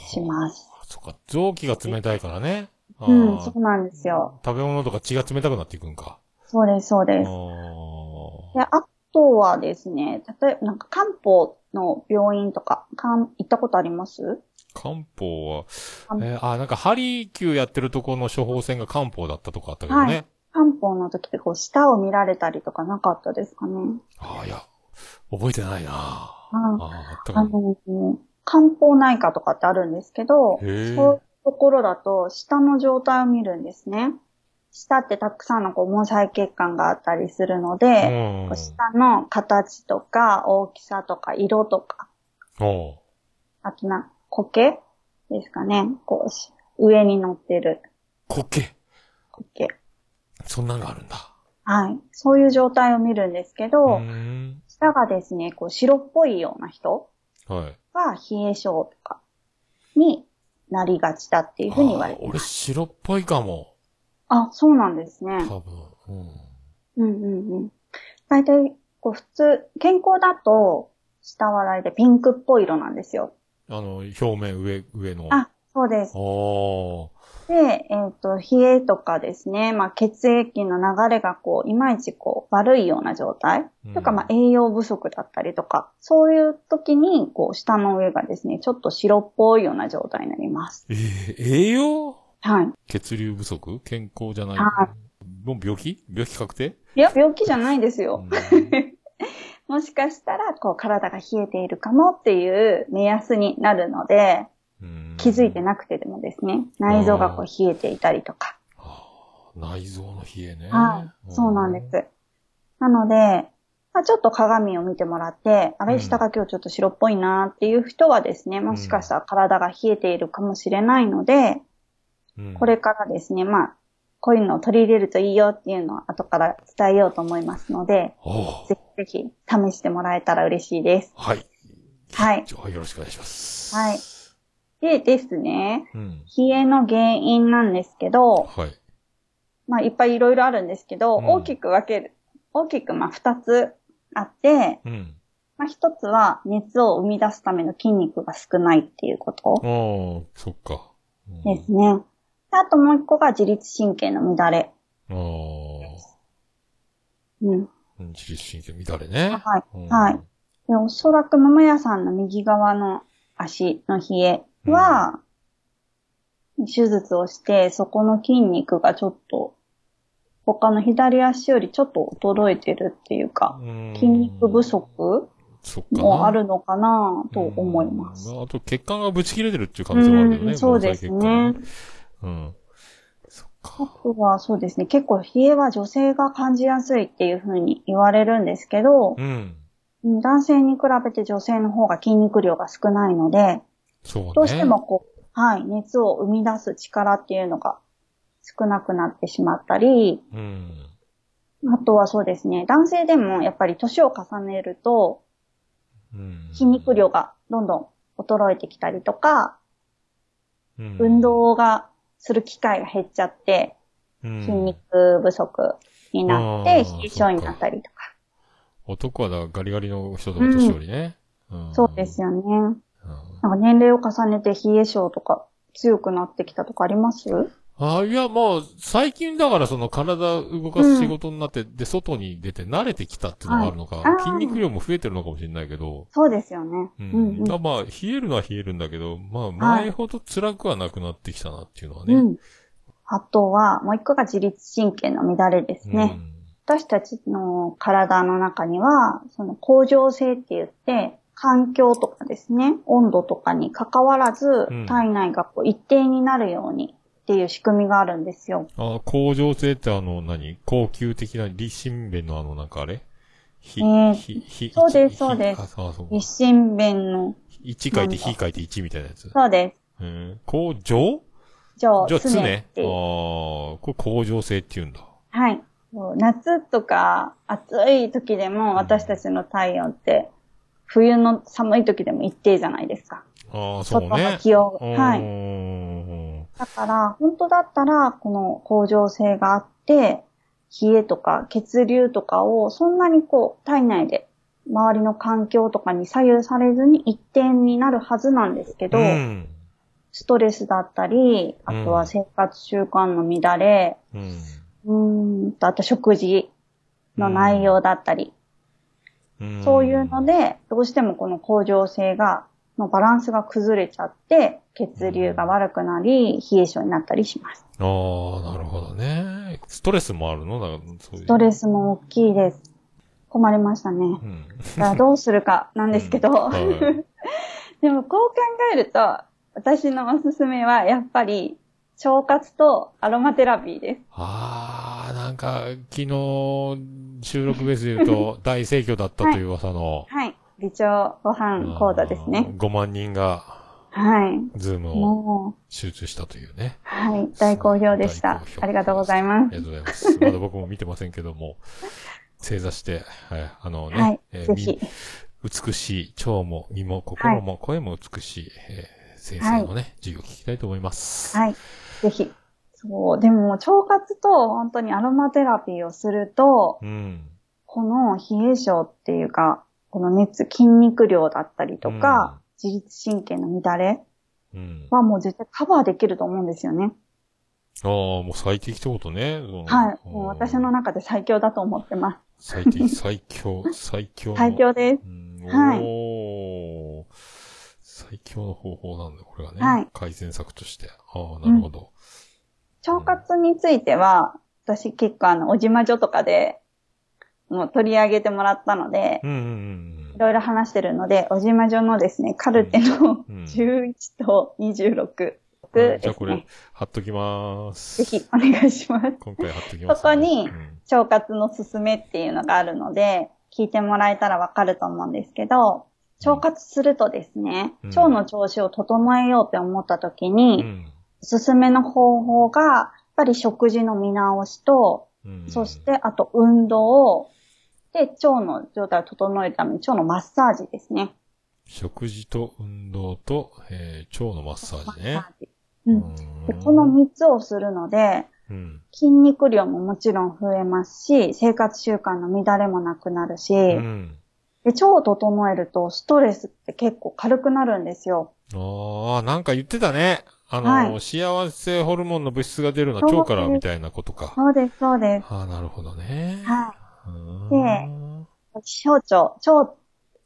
します。あそっか、臓器が冷たいからね。あうーん、そうなんですよ。食べ物とか血が冷たくなっていくんか。そうです、そうあです。ーで、あとはですね、例えばなんか漢方の病院とか、漢行ったことあります？漢方は、漢えーあ、なんか、ハリーやってるとこの処方箋が漢方だったとかあったけどね。はい漢方の時ってこう、舌を見られたりとかなかったですかね。ああ、いや、覚えてないなあああ、あったかあも。の、漢方内科とかってあるんですけど、そういうところだと、舌の状態を見るんですね。舌ってたくさんのこう毛細血管があったりするので、うん舌の形とか大きさとか色とか、あとな、苔ですかね。こうし、上に乗ってる苔？苔。そんなんがあるんだ。はい。そういう状態を見るんですけうど、ーん。舌がですね、こう白っぽいような人はい。が冷え症とかになりがちだっていうふうに言われてます。白っぽいかも。あそうなんですね。多分。うん。うんうんうん。大体、こう普通、健康だと、下は大体ピンクっぽい色なんですよ。あの、表面上、上の。あ、そうです。で、えっ、と、冷えとかですね、まあ、血液の流れがこう、いまいちこう、悪いような状態、うん。とか、まあ、栄養不足だったりとか、そういう時に、こう、下の上がですね、ちょっと白っぽいような状態になります。えー栄養？はい。血流不足？健康じゃない。はもう病気？病気確定？いや、病気じゃないですよ。うんもしかしたら、こう、体が冷えているかもっていう目安になるので、うん気づいてなくてでもですね、内臓がこう冷えていたりとか。内臓の冷えね。はい。そうなんです。なので、まあ、ちょっと鏡を見てもらって、あれ、うん下が今日ちょっと白っぽいなっていう人はですね、もしかしたら体が冷えているかもしれないので、うん。これからですね、まあ、こういうのを取り入れるといいよっていうのを後から伝えようと思いますので、ぜひぜひ試してもらえたら嬉しいです。はい。はい。よろしくお願いします。はい。でですね、うん。冷えの原因なんですけど、はい。まあいっぱいいろいろあるんですけど、うん大きく分ける。大きくまあ二つあって、うん。まあ一つは熱を生み出すための筋肉が少ないっていうことああ、そっか。うんですね。であともう一個が自律神経の乱れ。ああ。うん。うん自律神経乱れね。はい。うんはい。でおそらく桃屋さんの右側の足の冷えは、手術をして、そこの筋肉がちょっと、他の左足よりちょっと衰えてるっていうか、うん筋肉不足もあるのかなと思います。うんあと血管がぶち切れてるっていう可能性もあるけどね。うんそうですねうん。そっあか。とはそうですね、結構冷えは女性が感じやすいっていうふうに言われるんですけど、うん。うん男性に比べて女性の方が筋肉量が少ないので、そうね。どうしてもこう、はい、熱を生み出す力っていうのが少なくなってしまったり、うん。あとはそうですね、男性でもやっぱり年を重ねるとうん。筋肉量がどんどん衰えてきたりとか、うん、運動がする機会が減っちゃって、うん、筋肉不足になって、冷え性になったりとか。男はだガリガリの人とか年寄りね。うんそうですよね。うんなんか年齢を重ねて冷え性とか強くなってきたとかあります？あいや、もう、最近だからその体動かす仕事になって、で、外に出て慣れてきたっていうのがあるのか、はい筋肉量も増えてるのかもしれないけど、そうですよね。う。うんんうんだまあ、冷えるのは冷えるんだけど、まあ、はい前ほど辛くはなくなってきたなっていうのはね。うん。あとは、もう一個が自律神経の乱れですね。私たちの体の中には、その恒常性って言って、環境とかですね、温度とかに関わらずうん、体内がこう一定になるようにっていう仕組みがあるんですよ。あ、恒常性ってあの何、高級的な立身弁のあのなんかあれ？ひ、えーひ、ひ、そうですひそうです。立身弁の、1書いて、ひ書いて1みたいなやつ。そうです。うん。恒常？じゃあ、じゃあ、常常？ああこれ恒常性って言うんだ。はい。夏とか暑い時でも私たちの体温って、冬の寒い時でも一定じゃないですか。ああ、そう外のね。気温。うはい。んだから、本当だったら、この恒常性があって、冷えとか血流とかをそんなにこう、体内で周りの環境とかに左右されずに一定になるはずなんですけど、うん。ストレスだったり、あとは生活習慣の乱れ、うん。うーんと、あと食事の内容だったり、うんそういうので、どうしてもこの恒常性がのバランスが崩れちゃって、血流が悪くなり、冷え性になったりします。ああ、なるほどね。ストレスもあるの？だからそういうストレスも大きいです。困りましたね。うん。だからどうするかなんですけど、はい [laughs] でもこう考えると、私のおすすめはやっぱり、腸活とアロマテラピーです。ああ、なんか、昨日、収録ベースで言うと、大盛況だったという噂の、はい。微腸ご飯講座ですね。5万人が、はい。ズームを集中したというね。はい。大好評でしたありがとうございます。ありがとうございます。まだ僕も見てませんけども、[laughs] 正座して、はい、あのね、はい。えーぜひ。み美しい、腸も身も心も声も美しい、えー先生のね、授業を聞きたいと思います。はい。ぜひ。そう。でも、腸活と本当にアロマテラピーをすると、うん。この冷え性っていうか、この熱、筋肉量だったりとか、自律神経の乱れうん。はもう絶対カバーできると思うんですよね。ああ、もう最適ってことね。はい。もう私の中で最強だと思ってま最適、最強、[laughs] 最強。最強です。うん。はい最強の方法なんだ、これがね。はい改善策として。ああ、なるほど。腸活については、私結構あの、おじまじょとかで、もう取り上げてもらったので、うん、うん、うんいろいろ話してるので、おじまじょのですね、カルテのうん11と26うん。ですじゃあこれね。、貼っときます。ぜひお願いします。今回貼っときます、そこにうん腸活のすすめっていうのがあるので、聞いてもらえたらわかると思うんですけど、腸活するとですね、うん腸の調子を整えようって思った時に、うん。おすすめの方法が、やっぱり食事の見直しと、うん。そして、あと運動で、腸の状態を整えるために腸のマッサージですね。食事と運動と、えー、腸のマッサージねうん。でこの3つをするので、うん。筋肉量ももちろん増えますし、生活習慣の乱れもなくなるし、うん。で腸を整えるとストレスって結構軽くなるんですよ。ああ、なんか言ってたね。あの、はい幸せホルモンの物質が出るのは腸からみたいなことか。そうです、そうです。ああ、なるほどね。はい。うーん小腸、腸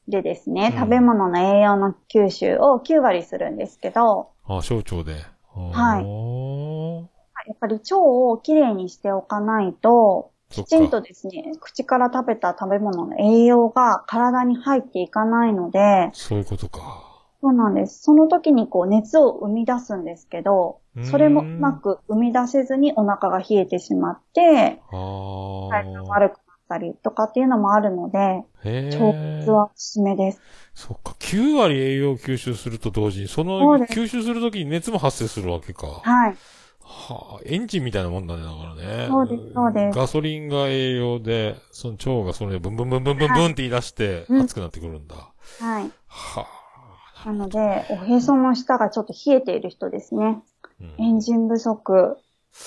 でですね、うん食べ物の栄養の吸収を9割するんですけど、ああ、小腸で。はいい。やっぱり腸をきれいにしておかないと、そっかきちんとですね、口から食べた食べ物の栄養が体に入っていかないので、そういうことか。そうなんです。その時にこう熱を生み出すんですけどうー、んそれもうまく生み出せずにお腹が冷えてしまって、ああ。体が悪くなったりとかっていうのもあるので、へえ。腸活はおすすめです。そっか。9割栄養吸収すると同時に、その吸収するときに熱も発生するわけか。はい。はあ、エンジンみたいなもんだね、だからね。そうですそうですガソリンが栄養で、その腸がそれでブンブンブンブンブンブンって言い出して、うん熱くなってくるんだ。はい。はあ。なので、おへその下がちょっと冷えている人ですね。うんエンジン不足。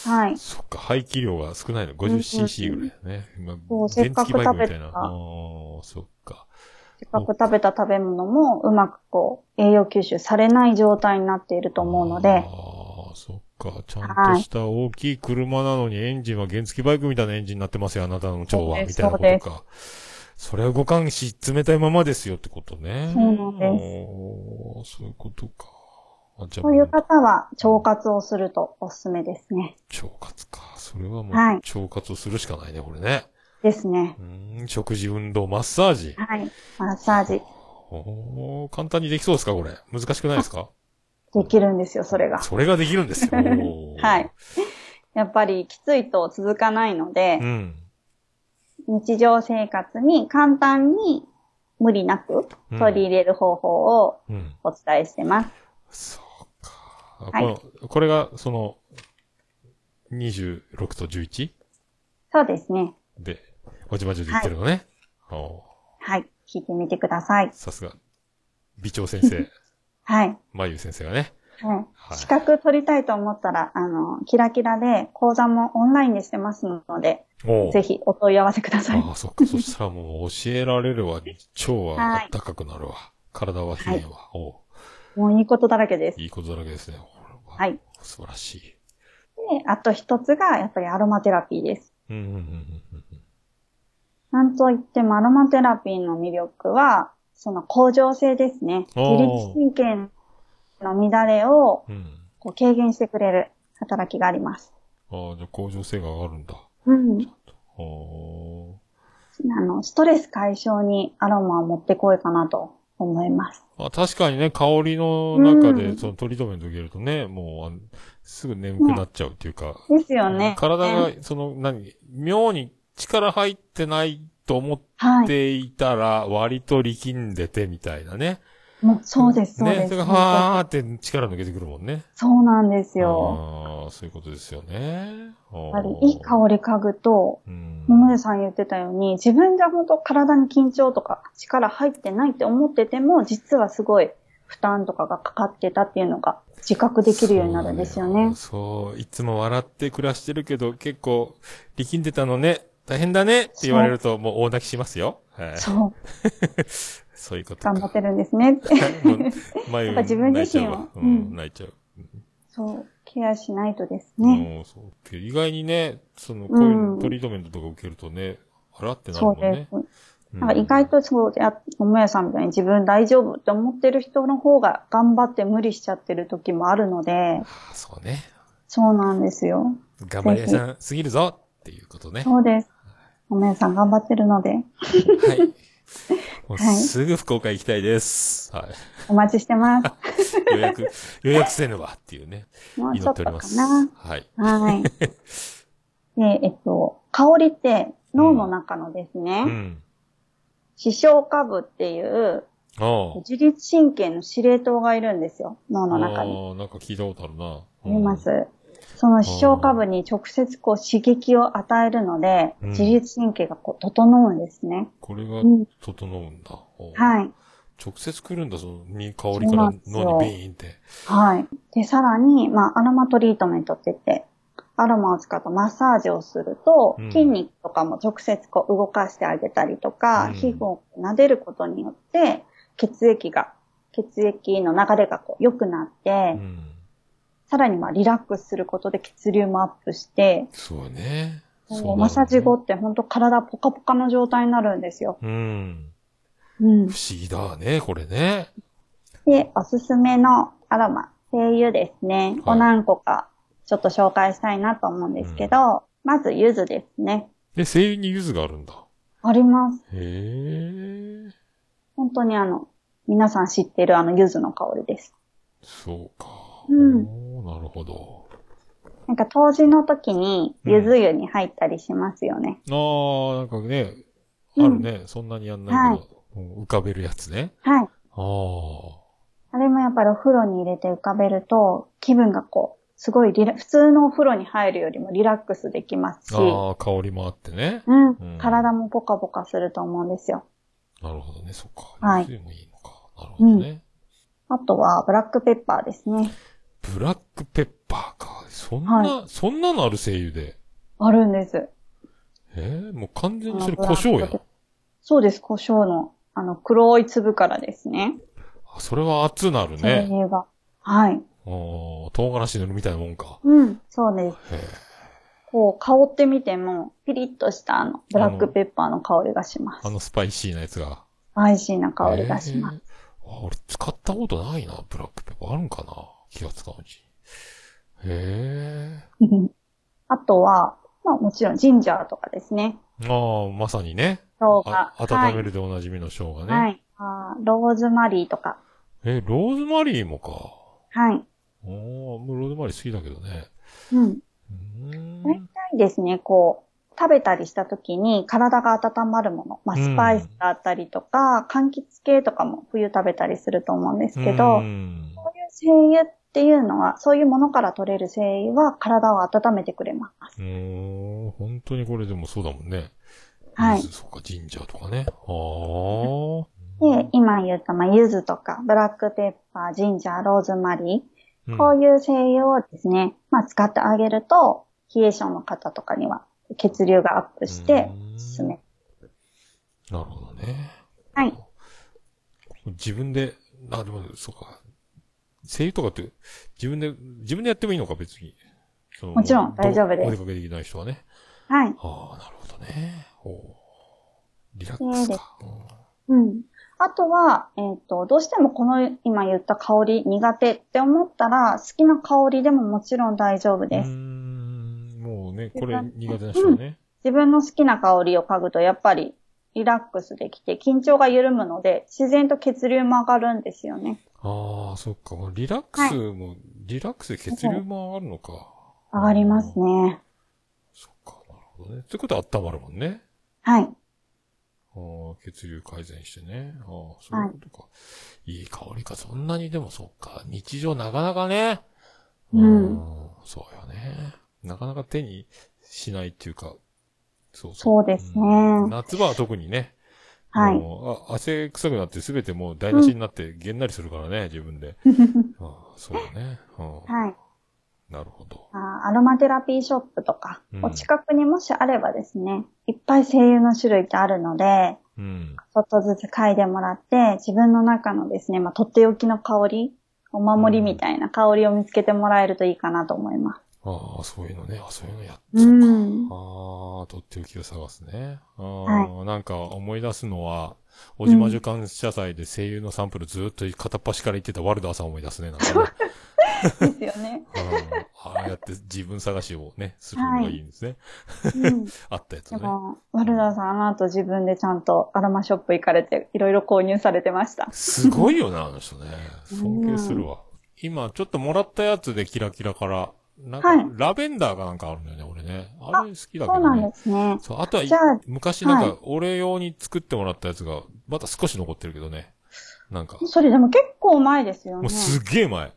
はい。そっか、排気量が少ないの。50cc ぐらいだね。うせっかく原付バイクみたいな。食べたああ、そっか。せっかく食べた食べ物もうまくこう、栄養吸収されない状態になっていると思うので、ああ、そっか。ちゃんとした大きい車なのにエンジンは原付バイクみたいなエンジンになってますよ、あなたの腸は。みたいなことか。それは動かんし、冷たいままですよってことね。そうなんですそういうことか。あじゃあそういう方は腸活をするとおすすめですね。腸活か。それはもう、はい腸活をするしかないね、これね。ですね。うーん、食事、運動、マッサージ。はい。マッサージおー簡単にできそうですか、これ。難しくないですか？できるんですよ、それが。それができるんですよ。[laughs] はい。やっぱりきついと続かないのでう、ん。日常生活に簡単に無理なく取り入れる方法をうん。お伝えしてます。そうか。はいこのこれが、その、26と 11? そうですね。で、おじまじょで言ってるのね。おはい。聞いてみてくださいー。さすが。美長先生、[laughs] はい。まゆ先生がね。はいはい資格取りたいと思ったら、あの、キラキラで講座もオンラインでしてますので、おぜひお問い合わせください。ああ、そっか。そしたらもう教えられるわ。[laughs] 腸ははい暖かくなるわ。体は冷えんわ。おうもういいことだらけです。いいことだらけですね。はい。素晴らしい。で、あと一つが、やっぱりアロマテラピーです。うんうんうんうんうんなんといってもアロマテラピーの魅力は、その恒常性ですね。自律神経の乱れをうん。こう軽減してくれる働きがあります。ああ、じゃあ向上性が上がるんだ。うん。あの、ストレス解消にアロマを持ってこいかなと思います。あ確かにね、香りの中で、うんその取り留めの時けるとね、もうあの、すぐ眠くなっちゃうっていうか、ですよね。体が、その、何、妙に力入ってないと思っはい。ていたら、割と力んでてみたいなね。もうそうです、そうでね、す。それが、はーって力抜けてくるもんね。そうなんですよ。ああ、そういうことですよね。ややっぱりいい香り嗅ぐと、うん。桃屋さん言ってたように、自分じゃ本当体に緊張とか力入ってないって思ってても、実はすごい負担とかがかかってたっていうのが自覚できるようになるんですよね。そう、いつも笑って暮らしてるけど、結構、力んでたのね、大変だねって言われると、もう大泣きしますよ。はい。そう、[laughs] そういうことか。頑張ってるんですね [laughs] って。やっぱ自分自身を泣いちゃうんん、泣いちゃう。そう、ケアしないとですね。そう意外にね、その、こういううんトリートメントとか受けるとね、あらってなるもんねそうです。。うんなんか意外とそうや、桃屋さんみたいに自分大丈夫って思ってる人の方が頑張って無理しちゃってる時もあるので、あそうね。そうなんですよ。頑張り屋さんすぎるぞっていうことね。そうです。桃屋さん頑張ってるので、はい。すぐ福岡行きたいです。はい。お待ちしてます。[laughs] 予約、予約せぬわっていうね。もうち祈ょってとか。な。はい。はい。[laughs] で、えっと、香りって脳の中のですね、うん。視床下部っていう。自律神経の司令塔がいるんですよ。脳の中に。ああ、なんか聞いたことあるな。ありま。す。その視床下部に直接こう刺激を与えるので、うん自律神経がこう整うんですね。これがうん整うんだ。おはい。直接来るんだ、その、に香りから脳にビーンって。はい。で、さらに、まあ、アロマトリートメントって言って、アロマを使ったマッサージをすると、うん筋肉とかも直接こう動かしてあげたりとか、うん皮膚を撫でることによって、血液が、血液の流れがこう良くなって、うん。さらにまあリラックスすることで血流もアップして、そうね。そうマッサージ後って本当体ポカポカの状態になるんですよ。うん。うん不。思議だね、これね。で、おすすめのアロマ、精油ですね。はいを何個かちょっと紹介したいなと思うんですけど、まず柚子ですね。で、精油に柚子があるんだ。あります。へえ。本当にあの、皆さん知ってるあの柚子の香りです。そうか。うんなるほど。なんか当時の時に柚子湯に入ったりしますよね。ああ、なんかね、あうんるね。そんなにやんないけど、うん浮かべるやつね。はい。ああ。あれもやっぱりお風呂に入れて浮かべると、気分がこう、すごいリラ、普通のお風呂に入るよりもリラックスできますし、ああ、香りもあってね。うん、うん体もポカポカすると思うんですよ。なるほどね、そっか。はい柚子もいいのか。なるほどね。あとは、ブラックペッパーですね。ブラックペッパーか。そんな、はそんなのある精油で？あるんです。えー、もう完全にそれ胡椒や。そうです、胡椒の、あの、黒い粒からですね。あそれは熱なる精ね。油が。はい。あー唐辛子塗るみたいなもんか。うん、そうです。へえ。こう、香ってみても、ピリッとしたあの、ブラックペッパーの香りがしますあ。のスパイシーなやつが。スパイシーな香りがします。えーあ俺使ったことないな、ブラックペッパー。あるんかな？気がつかんうち。へあとは、まあもちろんジンジャーとかですね。え。ああ、まさにね。生姜。あ温めるでおなじみの生姜ね。はい。はい。あーローズマリーとか。え、ローズマリーもか。はい。おー、もうローズマリー好きだけどね。うん。大ん。体ですね、こう、食べたりした時に体が温まるもの。まあ、うんスパイスだったりとか、柑橘系とかも冬食べたりすると思うんですけうど、んそういう精油っていうのは、そういうものから取れる精油は体を温めてくれます。うーん、本当にこれでもそうだもんね。はいそうか、ジンジャーとかね。ああ。で、今言った、まあ、柚子とか、ブラックペッパー、ジンジャー、ローズマリー、うんこういう精油をですね、まあ、使ってあげると、冷え性の方とかには血流がアップしてう、んおすすめ。なるほどね。はい。自分で、あ、でも、そうか。精油とかって、自分で、自分でやってもいいのか、別に。もちろん大丈夫ですお出かけできない人はね。はい。ああ、なるほどね。おーリラックスか。うん。あとは、えっ、と、どうしてもこの今言った香り苦手って思ったら、好きな香りでももちろん大丈夫うーです。ん、もうね、これ苦手な人はね。自分の好きな香りを嗅ぐと、やっぱりリラックスできて、緊張が緩むので、自然と血流も上がるんですよね。ああ、そっか。リラックスも、リラックスで血流も上がるのか。上がりますね。そっか、なるほどね。ってことは温まるもんね。はい。ああ、血流改善してね。ああ、そういうことか。い、い香りか。そんなにでもそっか。日常なかなかね。うんそうよね。なかなか手にしないっていうか。そうそうですねうん夏場は特にね。はい。もうあ汗臭くなってすべてもう台無しになってげんなりするからね、自分で。[laughs] ああそうだね。うんはい。なるほど。あアロマテラピーショップとか、うんお近くにもしあればですね、いっぱい精油の種類ってあるので、うん。ちょっとずつ嗅いでもらって、自分の中のですね、まあ、とっておきの香り、お守りみたいな香りを見つけてもらえるといいかなと思います。ああ、そういうのね。あそういうのやっうん。ああ、とっておきを探すね。ああ、はなんか思い出すのは、小島女感謝祭で声優のサンプルずっと片っ端から言ってたワルダーさんを思い出すね。なんかね。[laughs] [laughs] ですよね。うんああやって自分探しをね、するのがいいんですね。うん。[laughs] あったやつね。でも、ワルダーさん、あの後自分でちゃんとアロマショップ行かれて、いろいろ購入されてました。すごいよな、あの人ね。尊敬するわ。今、ちょっともらったやつでキラキラから、なんかはい、ラベンダーがなんかあるんだよね、俺ね。あれ好きだけそうなんどね。ですね。そう、あとは昔なんはか、俺用に作ってもらったやつが、まだ少し残ってるけどね。なんか、それでも結構前ですよね。もうすっげえ前。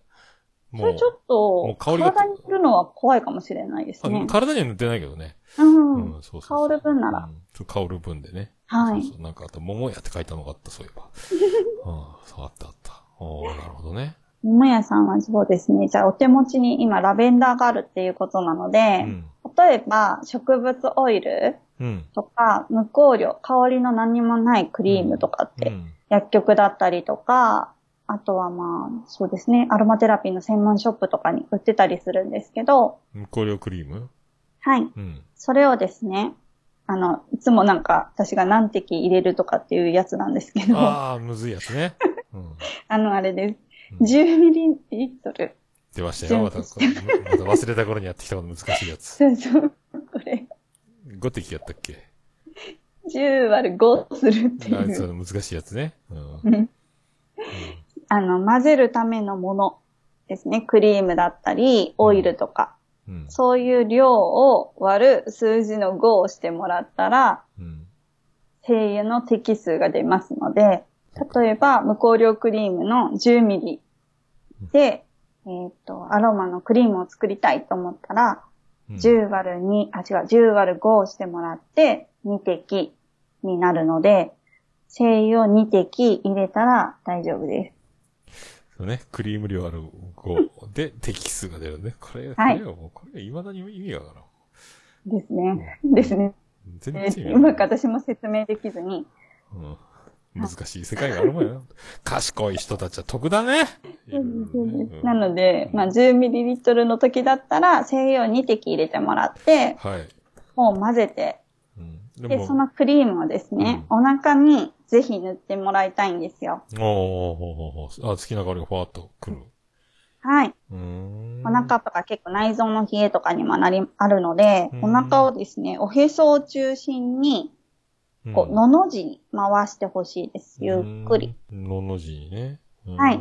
もうそれち、ょっもうと、香りが体に塗るのは怖いかもしれないですあね。体には塗ってないけどね。うん。うん、そうそう香る分ならうん香る分でね。はいそうそう。なんかあと、桃屋って書いたのがあった、そういえば。[laughs] うん、そうあったあった。おーなるほどね。桃屋さんはそうですね。じゃあお手持ちに今ラベンダーがあるっていうことなので、うん。例えば植物オイルうん。とか無香料、香りの何もないクリームとかって、うん。薬局だったりとか、あとはまあ、そうですね、アロマテラピーの専門ショップとかに売ってたりするんですけど、無香料クリーム？はい。うん。それをですね、あの、いつもなんか私が何滴入れるとかっていうやつなんですけど、あああ、むずいやつね。うん。[laughs] の、あれです。うん10ミリリットル。出ましたよ。また、また忘れた頃にやってきたこと難しいやつ。そうそう。これ、5滴やったっけ？10割る5するってあいう。その難しいやつね。うん。うんあの、混ぜるためのものですね。クリームだったり、オイルとか。うん。そういう量を割る数字の5をしてもらったら、うん。精油の滴数が出ますので、例えば、無香料クリームの10ミリで、えっ、と、アロマのクリームを作りたいと思ったら、うん10割る2、あ、違う、10割る5をしてもらって、2滴になるので、精油を2滴入れたら大丈夫です。そうね。クリーム量ある5で [laughs] 滴数が出るね。これ、はいこれはもう、これ、未だに意味がわからん。ですね。ですね。全え然意味。[laughs] うまく私も説明できずに。うん難しい世界があるもんよ。[laughs] 賢い人たちは得だね。うんなので、まあ、10ml の時だったら、精油を2滴入れてもらって、はい。もう混ぜて、うんでで、そのクリームをですね、お腹にぜひ塗ってもらいたいんですよ。おーあ、好きな香りがふわっとくる。はい。うーん。お腹とか結構内臓の冷えとかにもなり、あるので、うんお腹をですね、おへそを中心に、うん、こう、のの字に回してほしいです。ゆっくり。うん。のの字にね。うんはい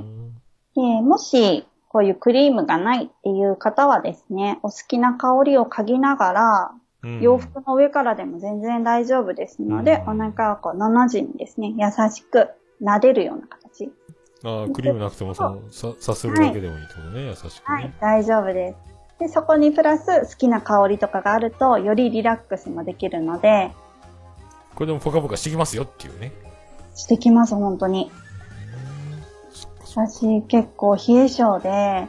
で、もし、こういうクリームがないっていう方はですね、お好きな香りを嗅ぎながら、うん洋服の上からでも全然大丈夫ですので、うんお腹をこう、のの字にですね、優しく撫でるような形。あークリームなくても、その、さ、さするだけでもいいってことね。優しくはいね。、大丈夫です。で、そこにプラス好きな香りとかがあると、よりリラックスもできるので、これでもポカポカしてきますよっていうね。してきます、本当に。私結構冷え性で。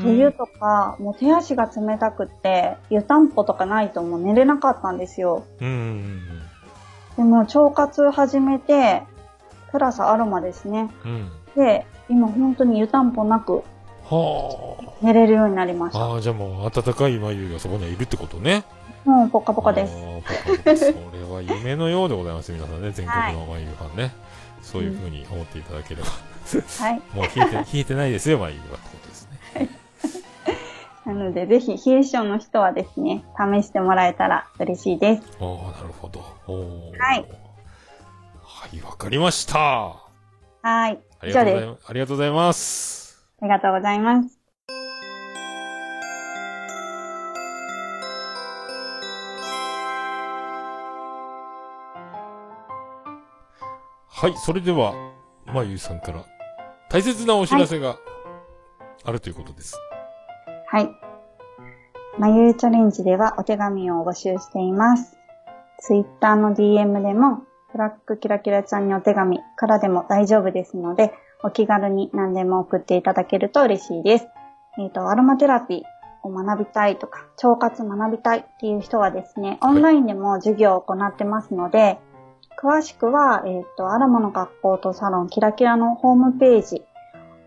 冬とか、もう手足が冷たくって、湯たんぽとかないともう寝れなかったんですよ。うんうんうんでも腸活始めて、プラスアロマですね。うん。うん。で、今本当に湯たんぽなくは寝れるようになりましあ。た。ああ、じゃあもう暖かい眉がそこにはいるってことね。もうポカポカです。それは夢のようでございます、皆さんね。全国の眉ファンね。そういう風に思っていただければ。はい。[laughs] もう冷えて、冷えてないですよ、眉はってことですね。なので、ぜひ、冷え性の人はですね、試してもらえたら嬉しいです。おー、なるほど。はい。はい、わかりました。はい。以上です。ありがとうございます。ありがとうございます。はい、それでは、まゆさんから、大切なお知らせがあるということです。はい。まゆうチャレンジではお手紙を募集しています。ツイッターの DM でも、ブラックキラキラちゃんにお手紙からでも大丈夫ですので、お気軽に何でも送っていただけると嬉しいです。えっ、と、アロマテラピーを学びたいとか、腸活学びたいっていう人はですね、オンラインでも授業を行ってますので、詳しくは、えっ、と、アロマの学校とサロンキラキラのホームページ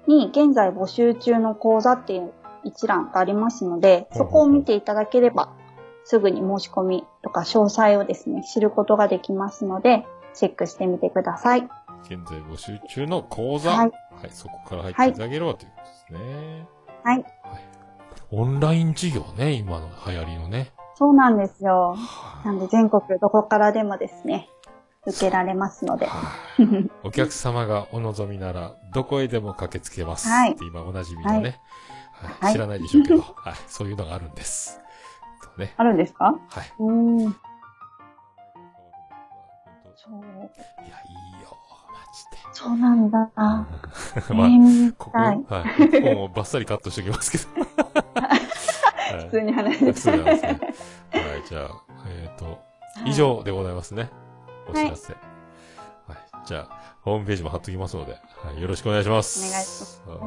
に現在募集中の講座っていう一覧がありますので、そこを見ていただければ、すぐに申し込みとか詳細をですね、知ることができますので、チェックしてみてください。現在募集中の講座。ははいい。そこから入っていただければということですね。はい。オンライン授業ね、今の流行りのね。そうなんですよ。はなんで全国どこからでもですね、受けられますので。はいお客様がお望みなら、どこへでも駆けつけます。はいって今おなじみのね、はいはい知らないでしょうけど、[laughs] はい。そういうのがあるんです。とね。あるんですか？はい。うーん。そう。いや、いいよ、マジで。そうなんだ。[laughs] まえあ、ー、ここ、は。はいい。ここもバッサリカットしておきますけど。は [laughs] い普通に話して普通なんですね。はい、じゃあ、えっ、と、以上でございますね。お知らせ。はい。じゃあ、ホームページも貼っときますので、はい、よろしくお願いします。お願いしますはい。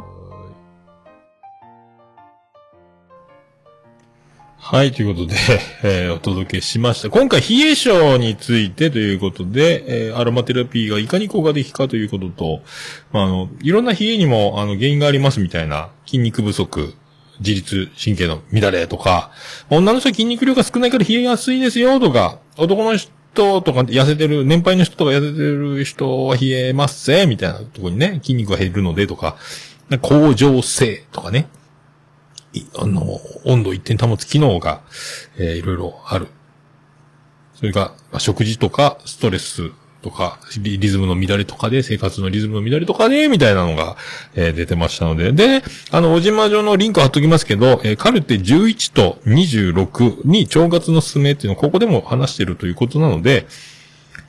はい、ということで、[laughs] えーお届けしました。今回、冷え症についてということで、えーアロマテラピーがいかに効果的かということと、まあ、あの、いろんな冷えにも、あの、原因がありますみたいな、筋肉不足、自律神経の乱れとか、女の人は筋肉量が少ないから冷えやすいですよとか、男の人人とか痩せてる、年配の人とか痩せてる人は冷えますぜ、みたいなとこにね、筋肉が減るのでとか、か向上性とかね、あの、温度を一定に保つ機能が、えーいろいろある。それが、食事とか、ストレスとか、リズムの乱れとかで、生活のリズムの乱れとかで、みたいなのが、えー出てましたので。で、あの、おじま状のリンク貼っときますけど、えーカルテ11と26に腸活の勧めっていうのをここでも話してるということなので、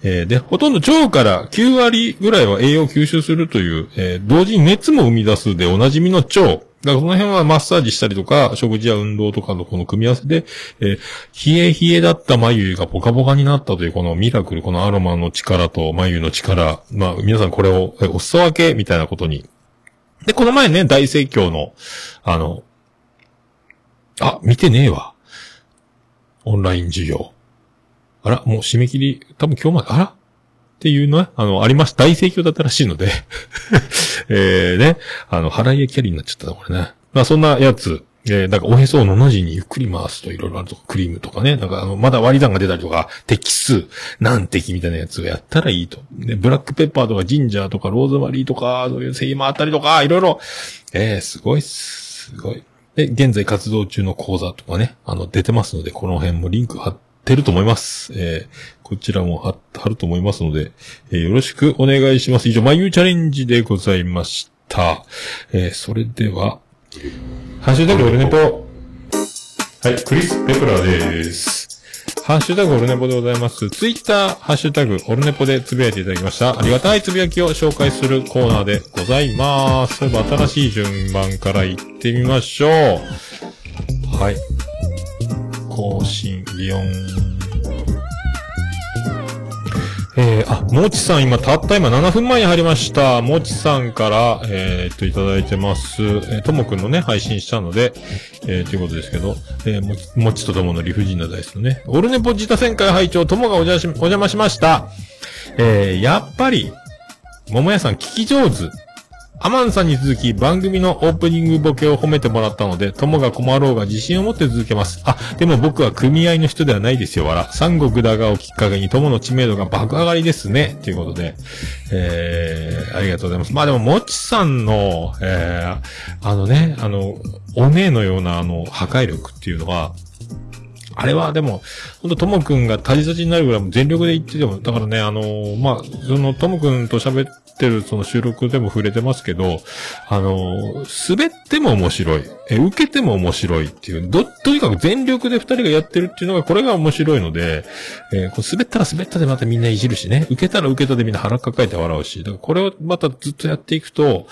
えーで、ほとんど腸から9割ぐらいは栄養を吸収するという、えー同時に熱も生み出すでおなじみの腸。だからその辺はマッサージしたりとか、食事や運動とかのこの組み合わせで、えー冷え冷えだった眉がポカポカになったというこのミラクル、このアロマの力と眉の力。まあ、皆さんこれを、えお裾分けみたいなことに。で、この前ね、大盛況の、あの、あ、見てねえわ。オンライン授業。あら、もう締め切り、多分今日まで、あら？っていうのは、あの、ありました。大盛況だったらしいので、[laughs] えー、ね、あの、払い絵キャリーになっちゃったな、これね。まあ、そんなやつ、えー、なんかおへそをのの字にゆっくり回すといろいろあるとか、クリームとかね、なんかあの、まだ割り算が出たりとか、滴数、何滴みたいなやつをやったらいいと。で、ブラックペッパーとかジンジャーとかローズマリーとか、そういうセイマーあったりとか、いろいろ、えー、すごいっす、すごい。で、現在活動中の講座とかね、あの、出てますので、この辺もリンク貼っててると思います。えー、こちらも貼貼ると思いますので、えーよろしくお願いします。以上、まゆチャレンジでございました。えー、それでは、ハッシュタグオルネポ。はい、クリス・ペプラです。ハッシュタグオルネポでございます。ツイッター、ハッシュタグオルネポでつぶやいていただきました。ありがたいつぶやきを紹介するコーナーでございます。それでは新しい順番から行ってみましょう。はい。更新、リオン。えー、あ、もちさん今、たった今7分前に入りました。もちさんから、えー、っと、いただいてます。えー、ともくんのね、配信したので、えー、ということですけど、えー、もち、もちとともの理不尽なダイスのね、オルネポ自他旋回拝聴ともがお邪魔し、お邪魔しました。えー、やっぱり、桃屋さん聞き上手。アマンさんに続き番組のオープニングボケを褒めてもらったので、友が困ろうが自信を持って続けます。あ、でも僕は組合の人ではないですよ、わら。三国だがをきっかけに友の知名度が爆上がりですね。ということで、えー、ありがとうございます。まあでも、もちさんの、えー、あのね、あの、お姉のようなあの、破壊力っていうのは、あれはでも、ほんとともくんがタジタジになるぐらいも全力で言ってても、だからね、あのーまあ、そのともくんと喋ってるその収録でも触れてますけど、あのー滑っても面白い。え、受けても面白いっていう、ど、とにかく全力で二人がやってるっていうのが、これが面白いので、えーこう滑ったら滑ったでまたみんないじるしね、受けたら受けたでみんな腹抱えて笑うし、だからこれをまたずっとやっていくと、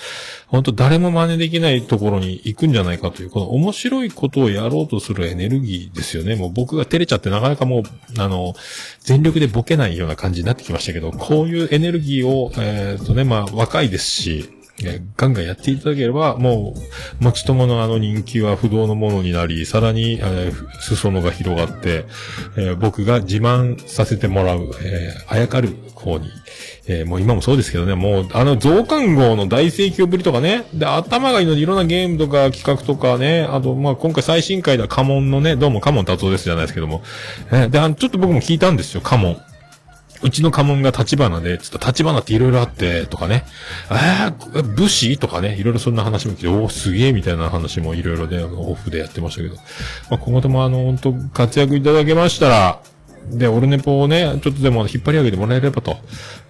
本当誰も真似できないところに行くんじゃないかという、この面白いことをやろうとするエネルギーですよね。もう僕が照れちゃってなかなかもう、あの、全力でボケないような感じになってきましたけど、こういうエネルギーを、えーっとね、まあ若いですし、えガンガンやっていただければ、もう、持ち友のあの人気は不動のものになり、さらに、えー裾野が広がって、えー僕が自慢させてもらう、えーあやかる方に、えーもう今もそうですけどね、もう、あの増刊号の大盛況ぶりとかね、で、頭がいいのでいろんなゲームとか企画とかね、あと、まあ、今回最新回ではカモンのね、どうもカモン達夫ですじゃないですけども、えーで、あの、ちょっと僕も聞いたんですよ、カモン。うちの家紋が立花で、つった立花っていろいろあって、とかね。えー、武士？とかね、いろいろそんな話も来て、おーすげえみたいな話もいろいろで、オフでやってましたけど。まあ、今後ともあの、本当活躍いただけましたら、で、オルネポをね、ちょっとでも引っ張り上げてもらえればと。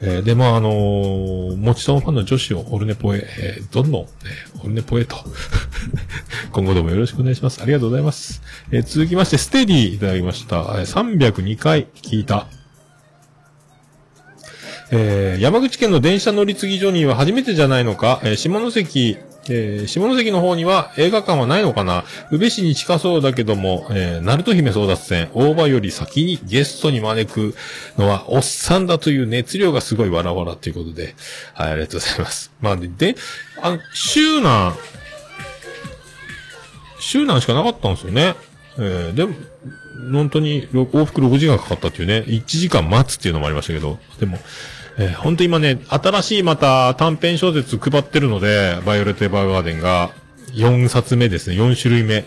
えーで、まあ、あのー、もちともファンの女子をオルネポへ、えーどんどん、えーオルネポへと。[laughs] 今後ともよろしくお願いします。ありがとうございます。えー続きまして、ステディいただきました。えー302回聞いた。えー山口県の電車乗り継ぎ所には初めてじゃないのか、えー下関、えー下関の方には映画館はないのかな。宇部市に近そうだけども、えー、鳴門姫争奪戦、大場より先にゲストに招くのは、おっさんだという熱量がすごいわらわらということで、はい、ありがとうございます。まあ、で、であの、周南、周南しかなかったんですよね。えーでも、本当に往復6時間かかったっていうね、1時間待つっていうのもありましたけど、でも、えー本当今ね、新しいまた短編小説配ってるので、バイオレット・エヴァーガーデンが、4冊目ですね、4種類目。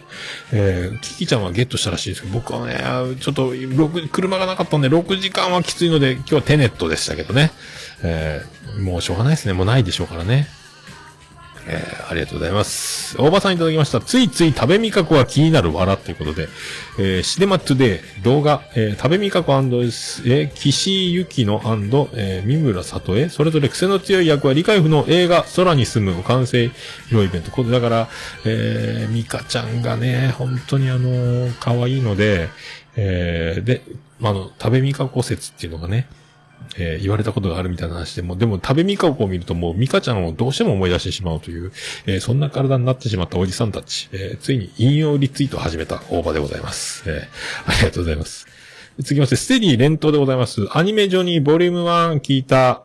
えー、キキちゃんはゲットしたらしいですけど、僕はね、ちょっと、6車がなかったんで、6時間はきついので、今日はテネットでしたけどね。えーもうしょうがないですね。もうないでしょうからね。えーありがとうございます。大場さんいただきました。ついつい食べ味覚は気になるわらということで、えーシネマトゥデイ動画、えー食べ味覚えー、岸由紀のえ、三村里江、それぞれ癖の強い役は理解不能映画、空に住む完成披露イベント。これだから、えー、ミカちゃんがね、本当にあのー可愛いので、えーで、あの、食べ味覚説っていうのがね、えー言われたことがあるみたいな話でも、でも食べミカを見るともうみかちゃんをどうしても思い出してしまうという、えーそんな体になってしまったおじさんたち、えーついに引用リツイートを始めた大場でございます。えーありがとうございます。続きまして、ステディ連投でございます。アニメ上にボリューム1聞いた、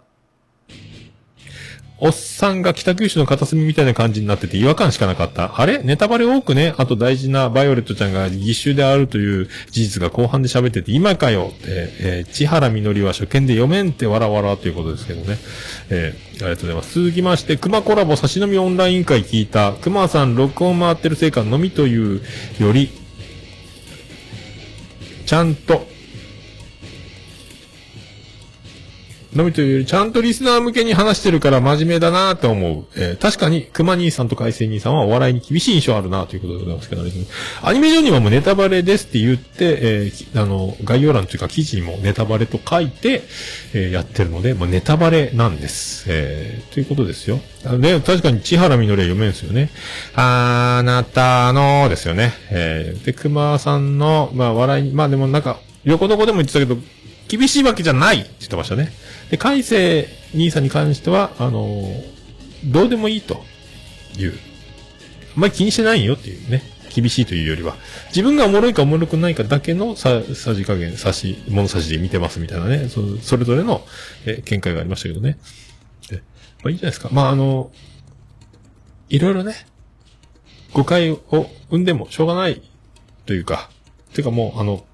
おっさんが北九州の片隅みたいな感じになってて違和感しかなかった。あれ？ネタバレ多くね？あと大事なバイオレットちゃんが義手であるという事実が後半で喋ってて、今かよって、えー千原みのりは初見で読めんってわらわらということですけどね。えーありがとうございます。続きまして、熊コラボ差し飲みオンライン会聞いた、熊さん録音回ってるせいか飲みというより、ちゃんと、のみというより、ちゃんとリスナー向けに話してるから真面目だなと思う。えー確かに、熊兄さんと海星兄さんはお笑いに厳しい印象あるなということでございますけどね。アニメ上にはもうネタバレですって言って、えーあの、概要欄というか記事にもネタバレと書いて、えーやってるので、もうネタバレなんです。えーということですよ。あので、確かに千原みのりは読めるんですよね。あなたのですよね。えーで、熊さんの、まあ、笑いに、まあでもなんか、横どこでも言ってたけど、厳しいわけじゃないって言ってましたね。で、海星兄さんに関しては、あのーどうでもいいという。あんまり気にしてないよっていうね。厳しいというよりは。自分がおもろいかおもろくないかだけのさ、さじ加減、さし、物差しで見てますみたいなね。そそれぞれの、えー見解がありましたけどね。えまあいいじゃないですか。まああの、いろいろね、誤解を生んでもしょうがないというか、ていうかもう、あの、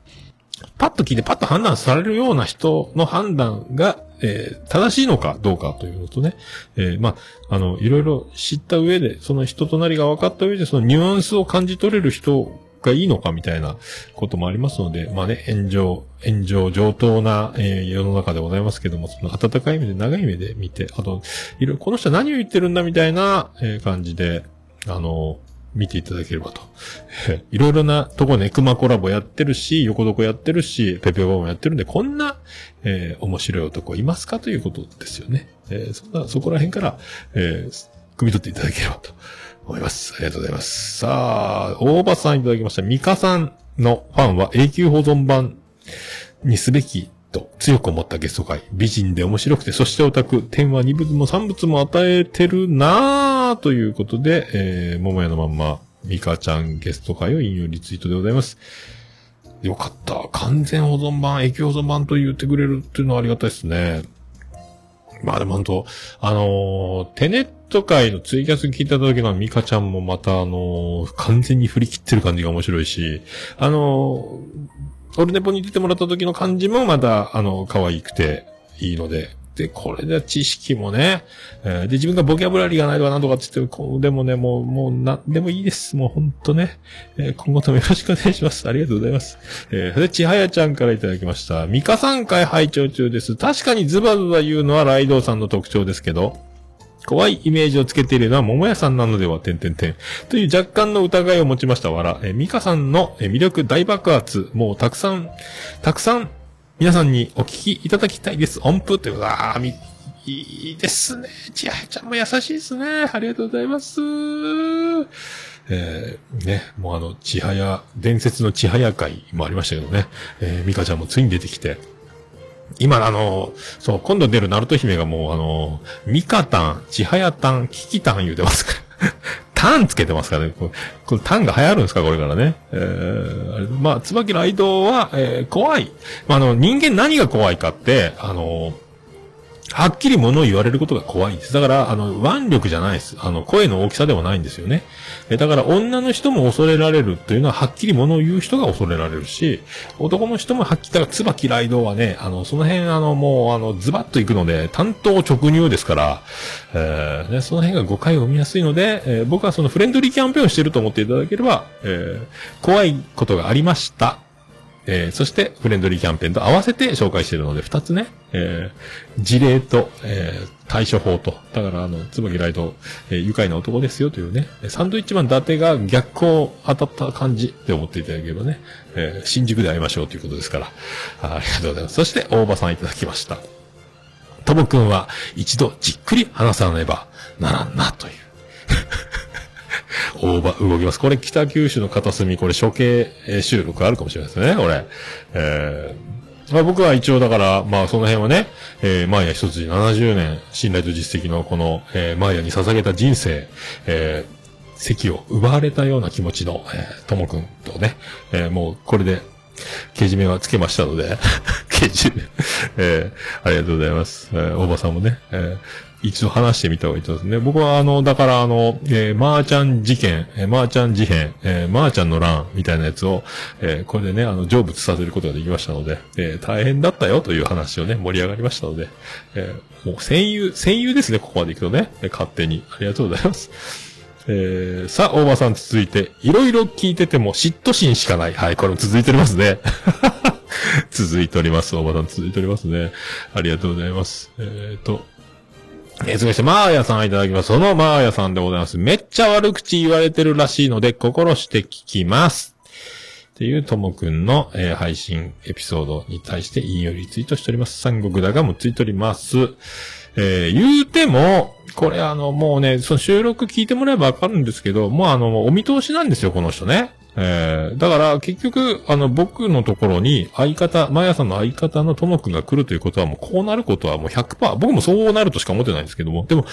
パッと聞いてパッと判断されるような人の判断がえー正しいのかどうかというのとね、えーまあ、あの、いろいろ知った上で、その人となりが分かった上で、そのニュアンスを感じ取れる人がいいのかみたいなこともありますので、まあね、炎上、炎上上等な、えー世の中でございますけども、その温かい目で長い目で見て、あと、いろいろ、この人は何を言ってるんだみたいな、えー感じで、あの、見ていただければと。いろいろなとこね、熊コラボやってるし、横床やってるし、ペペバもやってるんで、こんな、えー面白い男いますかということですよね。えーそんな、そこら辺から、えー、汲み取っていただければと思います。ありがとうございます。さあ、大場さんいただきました。ミカさんのファンは永久保存版にすべきと強く思ったゲスト会。美人で面白くて、そしてオタク。点は二物も三物も与えてるなぁということで、えー、桃屋のまんま、ミカちゃんゲスト会を引用リツイートでございます。よかった。完全保存版、液保存版と言ってくれるっていうのはありがたいですね。まあでも本当あのーテネット界のツイキャス聞いた時のミカちゃんもまたあのー完全に振り切ってる感じが面白いし、あのーオルネポに出てもらった時の感じもまた、あの、可愛くていいの、で、これで知識もね、えーで、自分がボキャブラリーがないとかなんとかって言って、こうでもね、もう、もう、なんでもいいです。もうほんとね、えー今後ともよろしくお願いします。[laughs] ありがとうございます。えー、で、ちはやちゃんからいただきました。ミカ3回拝聴中です。確かにズバズバ言うのはライドウさんの特徴ですけど、怖いイメージをつけているのは桃屋さんなのでは、てんてんてん。という若干の疑いを持ちましたわら。え、ミカさんの魅力大爆発、もうたくさん、たくさん、皆さんにお聞きいただきたいです。音符ということあみ、いいですね。ちはやちゃんも優しいですね。ありがとうございます。えー、ね、もうあの、ちはや、伝説のちはや会もありましたけどね。えー、ミカちゃんもついに出てきて、今、あの、そう、今度出るナルト姫がもう、あの、ミカタン、チハヤタン、キキタン言うてますから。タンつけてますからね。これ、これタンが流行るんですかこれからね。えーまあ、椿ライドは、えー怖い。まあ、あの、人間何が怖いかって、あの、はっきり物を言われることが怖いんです。だから、あの、腕力じゃないです。あの、声の大きさではないんですよね。えだから、女の人も恐れられるというのは、はっきり物を言う人が恐れられるし、男の人もはっきり、言ったら、椿ライドはね、あの、その辺、あの、もう、あの、ズバッと行くので、担当直入ですから、えーね、その辺が誤解を生みやすいので、えー僕はそのフレンドリーキャンペーンをしてると思っていただければ、えー怖いことがありました。えーそして、フレンドリーキャンペーンと合わせて紹介しているので、二つね、えー事例と、えー対処法と、だから、あの、つばきライト、えー愉快な男ですよというね、サンドイッチマン伊達が逆光当たった感じで思っていただければね、えー新宿で会いましょうということですから、あありがとうございます。そして、大場さんいただきました。ともくんは一度じっくり話さねばならんな、という。大場動きます。これ北九州の片隅、これ処刑収録あるかもしれないですね、これ。えーまあ、僕は一応だから、まあその辺はね、えー、マーヤ一つ70年、信頼と実績のこの、えー、マーヤに捧げた人生、えー、席を奪われたような気持ちの、えー、ともくんとね、えー、もうこれで、けじめはつけましたので、[laughs] けじめ、えー、ありがとうございます。えー、大場さんもね、えー、一度話してみた方がいいと思いますね。僕はあの、だからあの、えー、マーちゃん事件、えー、マーちゃん事変、えー、マーちゃんの乱みたいなやつを、えー、これでね、あの、成仏させることができましたので、えー、大変だったよという話をね、盛り上がりましたので、えー、もう戦友、戦友ですね、ここまで行くとね、えー勝手に。ありがとうございます。えー、さあ、大場さん続いて、いろいろ聞いてても嫉妬心しかない。はい、これも続いておりますね。[laughs] 続いております。大場さん続いておりますね。ありがとうございます。えーと、えー、続きまして、マーヤさんいただきます。そのマーヤさんでございます。めっちゃ悪口言われてるらしいので、心して聞きます。っていうともくんの、えー配信エピソードに対して引用リツイートしております。三国だがもついております。えー言うても、これあの、もうね、その収録聞いてもらえばわかるんですけど、もうあの、お見通しなんですよ、この人ね。えーだから結局、あの、僕のところに相方、マヤさんの相方のともくんが来るということはもうこうなることはもう100%、僕もそうなるとしか思ってないんですけども、でも、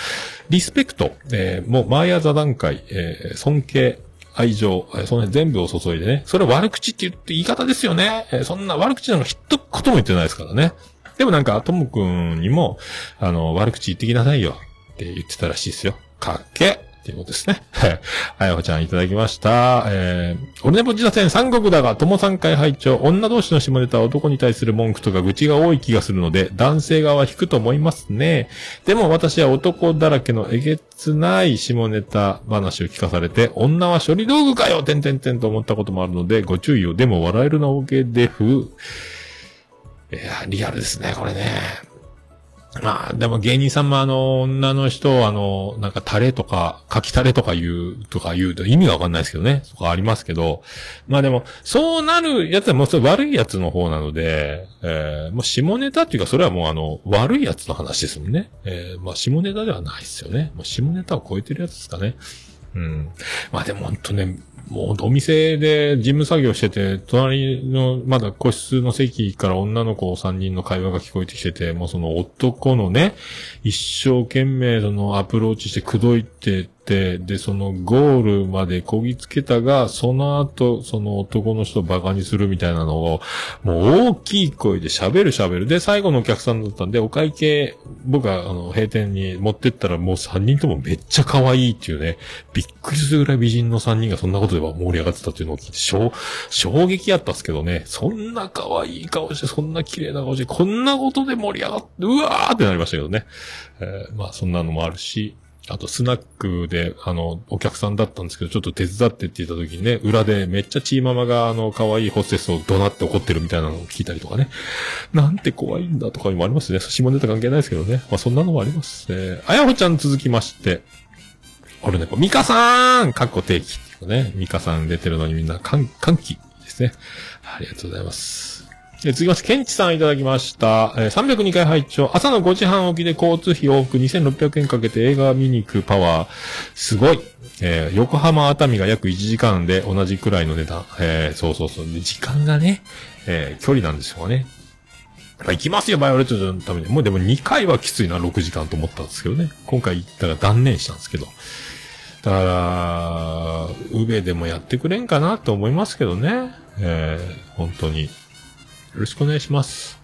リスペクト、えーもうマヤ座談会、えー尊敬、愛情、えーその辺全部を注いでね。それ悪口って言って言い方ですよね。えーそんな悪口なんか一言も言ってないですからね。でもなんか、ともくんにも、あの、悪口言ってきなさいよって言ってたらしいですよ。かっけっていうことですね。はい。あやほちゃんいただきました。えー、俺ねぼ自打線三国だが、友三回拝聴女同士の下ネタは男に対する文句とか愚痴が多い気がするので、男性側は引くと思いますね。でも私は男だらけのえげつない下ネタ話を聞かされて、女は処理道具かよてんてんてんと思ったこともあるので、ご注意を。でも笑えるなおけでふ。いや、リアルですね、これね。まあ、でも芸人さんもあの、女の人をあの、なんかタレとか、書きタレとか言う、とか言うと意味がわかんないですけどね。そこありますけど。まあでも、そうなるやつはもうそれ悪いやつの方なので、えー、もう下ネタっていうか、それはもうあの、悪いやつの話ですもんね。えー、まあ下ネタではないですよね。もう下ネタを超えてるやつですかね。うん。まあでも本当ね、もうお店で事務作業してて、隣のまだ個室の席から女の子3人の会話が聞こえてきてて、もうその男のね、一生懸命そのアプローチして口説いて、で、そのゴールまでこぎつけたが、その後、その男の人をバカにするみたいなのを、もう大きい声で喋る喋る。で、最後のお客さんだったんで、お会計、僕はあの、閉店に持ってったらもう3人ともめっちゃ可愛いっていうね、びっくりするぐらい美人の3人がそんなことでは盛り上がってたっていうのを聞いて、衝、衝撃やったっすけどね、そんな可愛い顔して、そんな綺麗な顔して、こんなことで盛り上がって、うわーってなりましたけどね。えーまあそんなのもあるし、あと、スナックで、あの、お客さんだったんですけど、ちょっと手伝ってって言った時にね、裏でめっちゃチーママが、あの、可愛いホステスを怒鳴って怒ってるみたいなのを聞いたりとかね。なんて怖いんだとかにもありますね。下ネタ関係ないですけどね。まあ、そんなのもあります。え、あやほちゃん続きまして、俺ね、ミカさーんかっこ定期っていうね、ミカさん出てるのにみんな歓歓喜ですね。ありがとうございます。え続きまして、ケンチさんいただきました。えー302回拝聴朝の5時半起きで交通費往復2600円かけて映画見に行くパワー。すごい。えー横浜熱海が約1時間で同じくらいの値段。えーそうそうそう。で時間がね、えー距離なんですよね。行きますよ、バイオレットのために。もうでも2回はきついな、6時間と思ったんですけどね。今回行ったら断念したんですけど。だから、宇部でもやってくれんかなと思いますけどね。えー本当に。よろしくお願いします。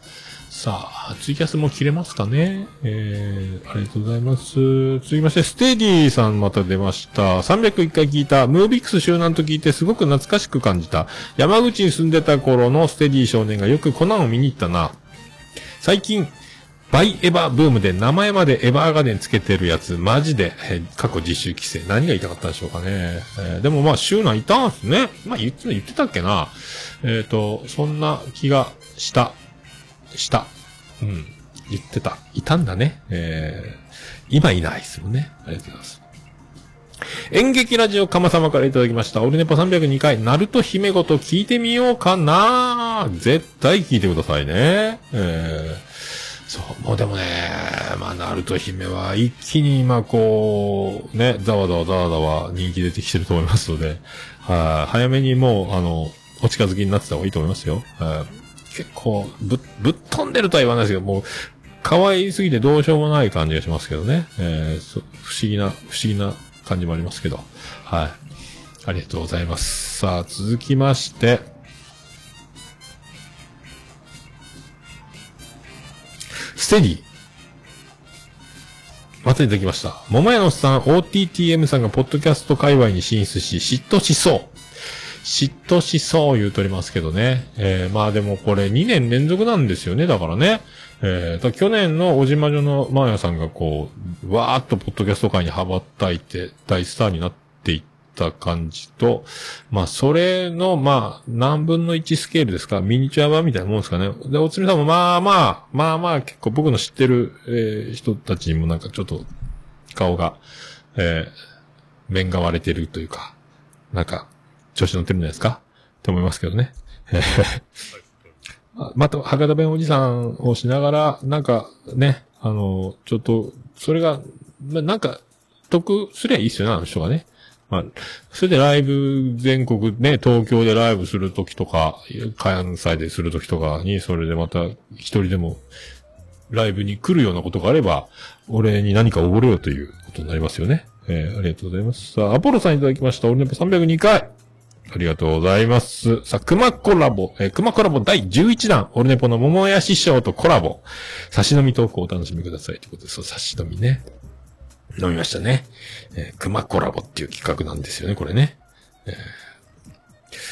さあ、ツイキャスも切れますかね？えー、ありがとうございます。続きまして、ステディさんまた出ました。301回聞いた、ムービックス周南と聞いてすごく懐かしく感じた。山口に住んでた頃のステディ少年がよくコナンを見に行ったな。最近、バイエヴァブームで名前までエヴァーガーデンつけてるやつ、マジで、えー過去実習規制。何が言いたかったんでしょうかね。えーでもまあ、周南いたんすね。まあ言って、言ってたっけな。えっ、と、そんな気がした。した。うん。言ってた。いたんだね。えー、今いないですもんね。ありがとうございます。演劇ラジオかま様からいただきました。オルネポ302回、ナルト姫ごと聞いてみようかな絶対聞いてくださいね。えー、そう、もうでもね、まあ、ナルト姫は一気に今こう、ね、ざわざわざわざわ人気出てきてると思いますので、はい、早めにもう、あの、お近づきになってた方がいいと思いますよ。結構、ぶ、ぶっ飛んでるとは言わないですけど、もう、可愛すぎてどうしようもない感じがしますけどね。えー不思議な、不思議な感じもありますけど。はい。ありがとうございます。さあ、続きまして、ステディ。またいただきました。桃屋のおっさん、OTTM さんがポッドキャスト界隈に進出し、嫉妬しそう。嫉妬しそう言うとりますけどね。えー、まあでもこれ2年連続なんですよね。だからね。えー、だから去年の小島女のマーヤさんがこう、わーっとポッドキャスト界に羽ばたいて大スターになっていった感じと、まあそれの、まあ何分の1スケールですか？ミニチュア版みたいなもんですかね。で、おつみさんもまあまあ、まあまあ結構僕の知ってる、えー人たちにもなんかちょっと顔が、えー、面が割れてるというか、なんか、調子乗ってるんじゃないですか？と思いますけどね。あ [laughs] また、博多弁おじさんをしながら、なんか、ね、あの、ちょっと、それが、まなんか、得すりゃいいっすよね、あの人がね。まあ、それでライブ、全国ね、東京でライブするときとか、関西でするときとかに、それでまた、一人でも、ライブに来るようなことがあれば、俺に何かおごれよということになりますよね。えーありがとうございます。さあ、アポロさんいただきました。俺ネポ302回。ありがとうございます。さあ、熊コラボ、えー、熊コラボ第11弾、オルネポの桃屋師匠とコラボ。差し飲みトークをお楽しみください。ということで、そう、差し飲みね。飲みましたね。えー、熊コラボっていう企画なんですよね、これね。えー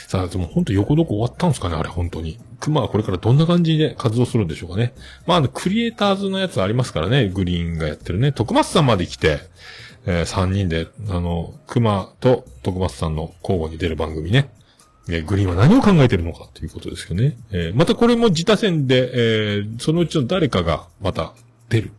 さあ、でも本当横どこ終わったんですかねあれ、本当に。熊はこれからどんな感じで活動するんでしょうかね。まあ、あの、クリエイターズのやつありますからね。グリーンがやってるね。徳松さんまで来て、えー、3人で、あの、熊と徳松さんの交互に出る番組ね。えーグリーンは何を考えてるのかということですよね。えーまたこれも自他戦で、えーそのうちの誰かがまた出る。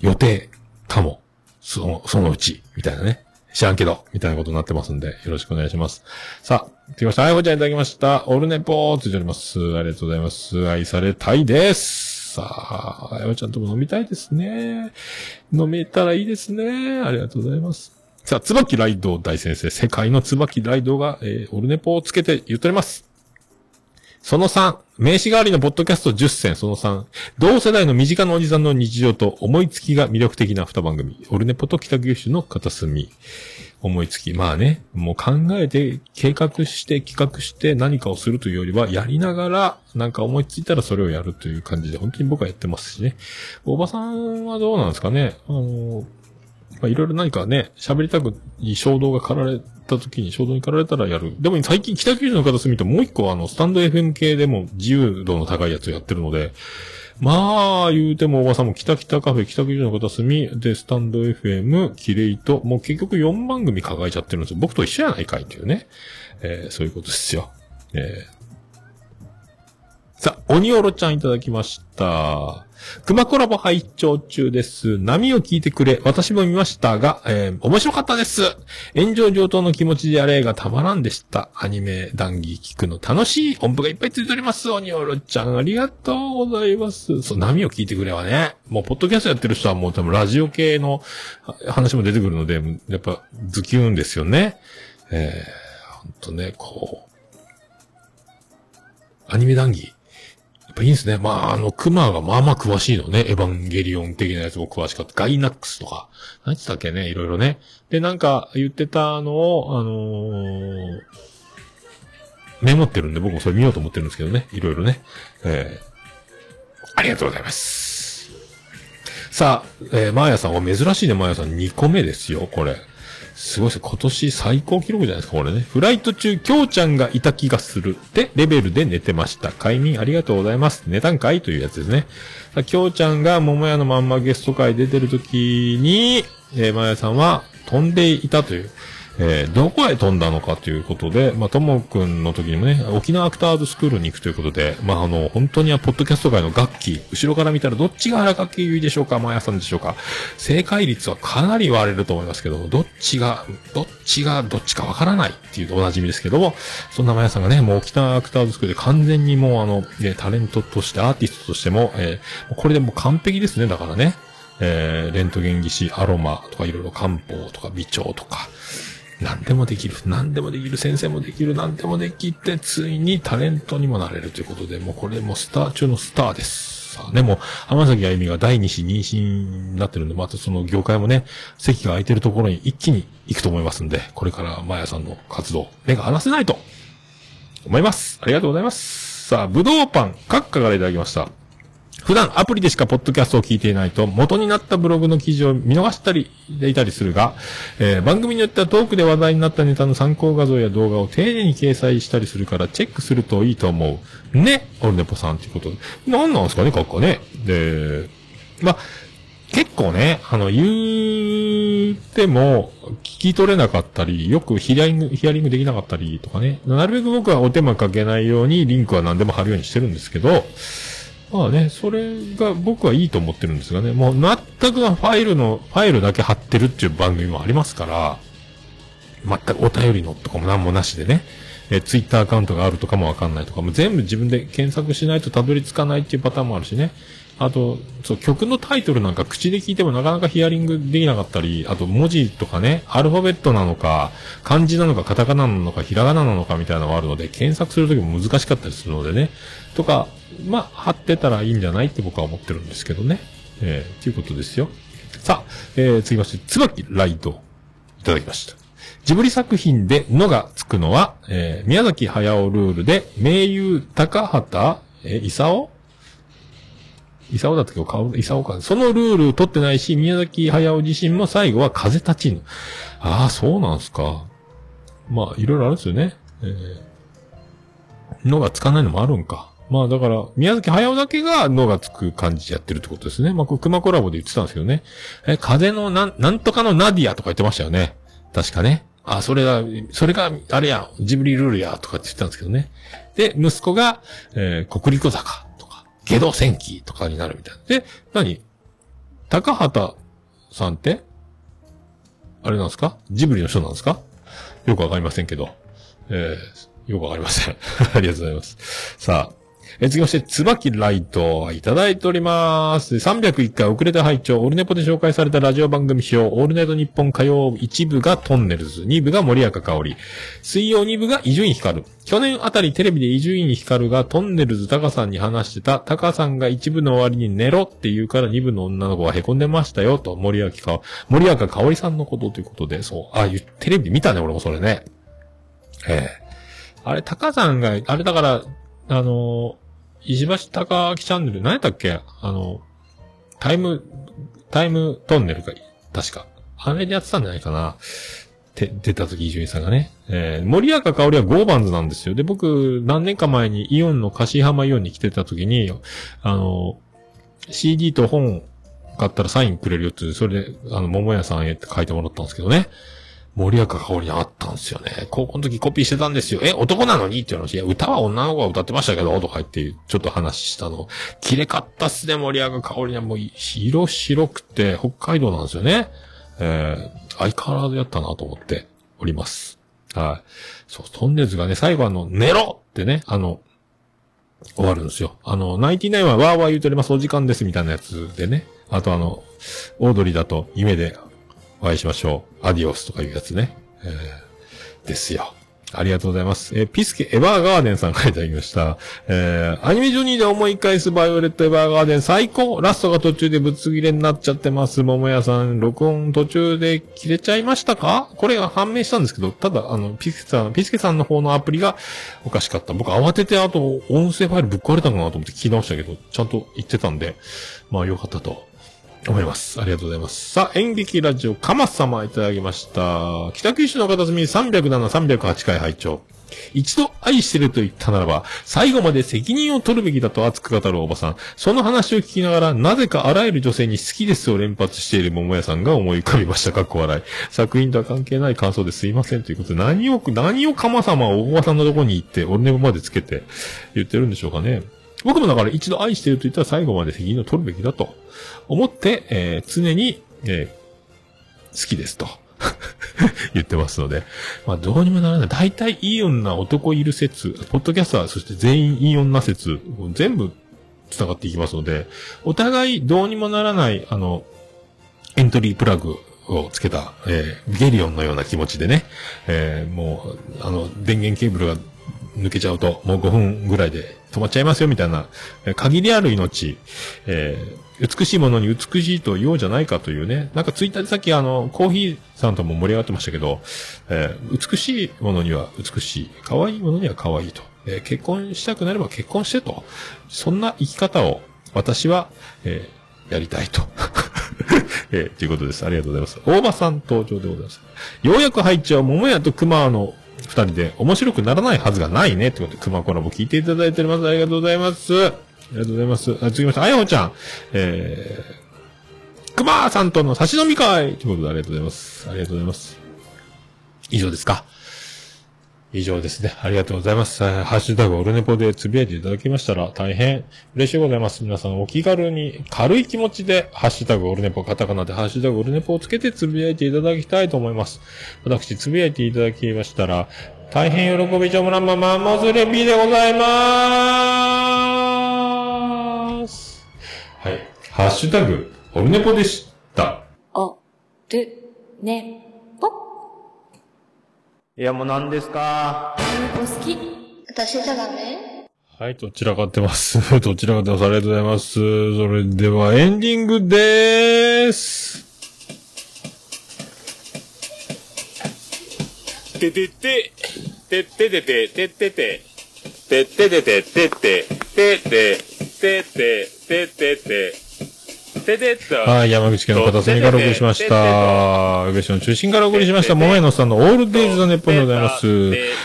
予定かも。その、そのうち、みたいなね。知らんけど、みたいなことになってますんで、よろしくお願いします。さあ、来ました。はい、ほちゃんいただきました。オルネポーついております。ありがとうございます。愛されたいです。さあ、あやほちゃんとも飲みたいですね。飲めたらいいですね。ありがとうございます。さあ、椿ライド大先生、世界の椿ライドが、えー、オルネポをつけて言っております。その3、名刺代わりのポッドキャスト10選、その3、同世代の身近なおじさんの日常と思いつきが魅力的な2番組、オルネポと北九州の片隅。思いつき。まあね、もう考えて、計画して、企画して何かをするというよりは、やりながら、なんか思いついたらそれをやるという感じで、本当に僕はやってますしね。おばさんはどうなんですかねあの、まあ、いろいろ何かね、喋りたくに衝動が駆られた時に衝動に駆られたらやる。でも最近北九州の方住みともう一個あの、スタンド FM 系でも自由度の高いやつをやってるので、まあ、言うてもおばさんも北北カフェ、北九州の片隅、で、スタンド FM、キレイと、もう結局4番組抱えちゃってるんですよ。僕と一緒やないかいっていうね。えーそういうことですよ。えーさあ、鬼おろちゃんいただきました。熊コラボ拝聴中です。波を聞いてくれ。私も見ましたが、えー面白かったです。炎上上等の気持ちであれがたまらんでした。アニメ談義聞くの楽しい。音符がいっぱいついております。鬼おろちゃん、ありがとうございます。そう、波を聞いてくれはね。もう、ポッドキャストやってる人はもう多分ラジオ系の話も出てくるので、やっぱ、ズキューンですよね。えー、ほんとね、こう、アニメ談義。やっぱいいんですね。まあ、あの、クマがまあまあ詳しいのね。エヴァンゲリオン的なやつも詳しかった。ガイナックスとか。何つったっけね？いろいろね。で、なんか言ってたのを、あのーメモってるんで僕もそれ見ようと思ってるんですけどね。いろいろね。えー、ありがとうございます。さあ、えー、マーヤさんは珍しいね、マーヤさん2個目ですよ、これ。すごいですね。今年最高記録じゃないですか、これね。フライト中、きょうちゃんがいた気がする。って、レベルで寝てました。快眠ありがとうございます。寝たんかい？というやつですね。さきょうちゃんが桃屋のまんまゲスト会出てる時に、えー、まやさんは飛んでいたという。えーどこへ飛んだのかということで、まあ、ともくんの時にもね、沖縄アクターズスクールに行くということで、まあ、あの、本当にはポッドキャスト界の楽器、後ろから見たらどっちが荒垣結衣でしょうか、まやさんでしょうか。正解率はかなり割れると思いますけど、どっちが、どっちがどっちかわからないっていうとおなじみですけども、そんなまやさんがね、もう沖縄アクターズスクールで完全にもうあの、ねタレントとして、アーティストとしても、えーこれでもう完璧ですね、だからね。えーレントゲン技師、アロマとかいろいろ漢方とか微調とか、何でもできる。何でもできる。先生もできる。何でもできて、ついにタレントにもなれるということで、もうこれもスター中のスターです。さあ、でも、浜崎あゆみが第二子妊娠になってるんで、またその業界もね、席が空いてるところに一気に行くと思いますんで、これからマヤさんの活動、目が離せないと思います。ありがとうございます。さあ、ぶどうパン、カッカからいただきました。普段アプリでしかポッドキャストを聞いていないと元になったブログの記事を見逃したりでいたりするが、えー番組によってはトークで話題になったネタの参考画像や動画を丁寧に掲載したりするからチェックするといいと思う。ね、オルネポさんということで。何なんですかね、カッカね。で、ま、結構ね、あの、言っても、聞き取れなかったり、よくヒアリング、ヒアリングできなかったりとかね。なるべく僕はお手間かけないように、リンクは何でも貼るようにしてるんですけど、まあね、それが僕はいいと思ってるんですがね、もう全くファイルの、ファイルだけ貼ってるっていう番組もありますから、全くお便りのとかも何もなしでね、えツイッターアカウントがあるとかもわかんないとか、も全部自分で検索しないとたどり着かないっていうパターンもあるしね。あと、そう、曲のタイトルなんか口で聞いてもなかなかヒアリングできなかったり、あと文字とかね、アルファベットなのか、漢字なのか、カタカナなのか、ひらがななのかみたいなのがあるので、検索するときも難しかったりするのでね。とか、まあ、貼ってたらいいんじゃないって僕は思ってるんですけどね。えー、ということですよ。さあ、えー、次まして、椿ライド、いただきました。ジブリ作品でのがつくのは、えー、宮崎駿ルールで、名優高畑、えー、勲？イサオだったけ？ど、かおイサオか。そのルール取ってないし、宮崎駿自身も最後は風立ちぬ。ああ、そうなんすか。まあ、いろいろあるんですよね。えー、のがつかないのもあるんか。まあだから、宮崎駿だけが脳がつく感じでやってるってことですね。まあこれ熊コラボで言ってたんですけどね。え、風のなん、なんとかのナディアとか言ってましたよね。確かね。あ、それが、それが、あれや、ジブリルールや、とかって言ってたんですけどね。で、息子が、えー、国立坂とか、ゲド戦記とかになるみたいな。で、何？高畑さんってあれなんですか？ジブリの人なんですか？よくわかりませんけど。えー、よくわかりません。[laughs] ありがとうございます。さあ、えー、続きまして、椿ライト、いただいております。301回遅れて拝聴オルネポで紹介されたラジオ番組表、オールナイト日本火曜1部がトンネルズ、2部が森赤香織、水曜2部が伊集院光。去年あたりテレビで伊集院光がトンネルズタカさんに話してた、タカさんが1部の終わりに寝ろって言うから2部の女の子は凹んでましたよ、と森赤か、森赤香織さんのことということで、そう、あ、テレビで見たね、俺もそれね。ええあれ、タカさんが、あれだから、あの、石橋貴明チャンネル、何やったっけ？あの、タイム、タイムトンネルか、確か。あれでやってたんじゃないかな。て、出た時、伊集院さんがね。えー、森赤香織はゴーバンズなんですよ。で、僕、何年か前にイオンの柏浜イオンに来てた時に、あの、CD と本買ったらサインくれるよって、それで、あの、桃屋さんへって書いてもらったんですけどね。森赤香織にあったんですよね。高校の時コピーしてたんですよ。え、男なのに？っていう話。いや、歌は女の子が歌ってましたけど、とか言って、ちょっと話したの。綺麗かったっすね、森赤香織はもう、色白くて、北海道なんですよね。えー、相変わらずやったなと思っております。はい。そう、トンネルズがね、最後あの、寝ろってね、あの、終わるんですよ。あの、ナイティナインはわーわー言うとおります、お時間ですみたいなやつでね。あとあの、オードリーだと夢でお会いしましょう。アディオスとかいうやつね。えー、ですよ。ありがとうございます。えーピスケエヴァーガーデンさんからいただきました。えー、アニメジョニーで思い返すバイオレットエヴァーガーデン最高ラストが途中でぶつ切れになっちゃってます。桃屋さん、録音途中で切れちゃいましたか？これが判明したんですけど、ただ、あの、ピスケさん、ピスケさんの方のアプリがおかしかった。僕慌ててあと音声ファイルぶっ壊れたのかなと思って聞き直したけど、ちゃんと言ってたんで、まあよかったと思います。ありがとうございます。さあ、演劇ラジオ、かま様いただきました。北九州の片隅307、308回拝聴一度愛してると言ったならば、最後まで責任を取るべきだと熱く語るおばさん。その話を聞きながら、なぜかあらゆる女性に好きですを連発している桃屋さんが思い浮かびました。かっこ笑い。作品とは関係ない感想ですいませんということで、何を、何をかま様をおばさんのとこに行って、オルネまでつけて言ってるんでしょうかね。僕もだから一度愛してると言ったら最後まで責任を取るべきだと。思って、えー常に、えー好きですと。[laughs] 言ってますので、まあどうにもならない。大体いい女男いる説、ポッドキャスター、そして全員いい女説、全部繋がっていきますので、お互いどうにもならない、あの、エントリープラグをつけた、えーゲリオンのような気持ちでね、えーもう、あの、電源ケーブルが抜けちゃうと、もう5分ぐらいで止まっちゃいますよ、みたいな、え限りある命、えー美しいものに美しいと言おうじゃないかというね、なんかツイッターでさっきあの、コーヒーさんとも盛り上がってましたけど、えー美しいものには美しい、可愛いものには可愛いと、えー結婚したくなれば結婚してと、そんな生き方を私は、えやりたいと。[laughs] えーということです。ありがとうございます。大場さん登場でございます。ようやく入っちゃう桃屋と熊の二人で面白くならないはずがないね。ってことで、熊コラボ聞いていただいております。ありがとうございます。ありがとうございます。あ続きまして、あやほちゃん。えー、熊さんとの差し飲み会ということでありがとうございます。ありがとうございます。以上ですか？以上ですね。ありがとうございます。ハッシュタグオルネポでつぶやいていただきましたら大変嬉しいございます。皆さんお気軽に軽い気持ちでハッシュタグオルネポカタカナでハッシュタグオルネポをつけてつぶやいていただきたいと思います。私つぶやいていただきましたら大変喜びちょもらんままもずれびでございまーす。はい。ハッシュタグオルネポでした。お、る、ね、いやもう何ですか？お好き。私じゃダメ？はい、どちらかってます。[laughs] どちらかってます。ありがとうございます。それではエンディングでーす。ててて、てててて、ててて、てててて、ててて、てて、てて、ててて、ててて、はい、山口県の片隅からお送りしました。宇部市の中心からお送りしました。桃屋のさんのオールデイズ・ザ・ネッポンでございます。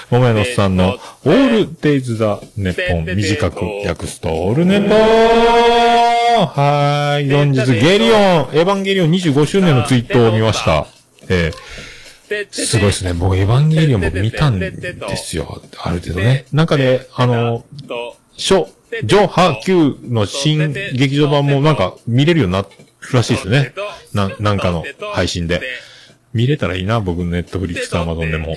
桃屋のさんのオールデイズ・ザ・ネッポン。短く訳すと、オールネポンはい。本日、ゲリオン、エヴァンゲリオン25周年のツイートを見ました。えー、すごいですね。僕、エヴァンゲリオン僕見たんですよ。ある程度ね。なんかで、あの、初、上波級の新劇場版もなんか見れるようになるらしいですね。な、なんかの配信で。見れたらいいな、僕、ネットフリックス、アマゾンでも。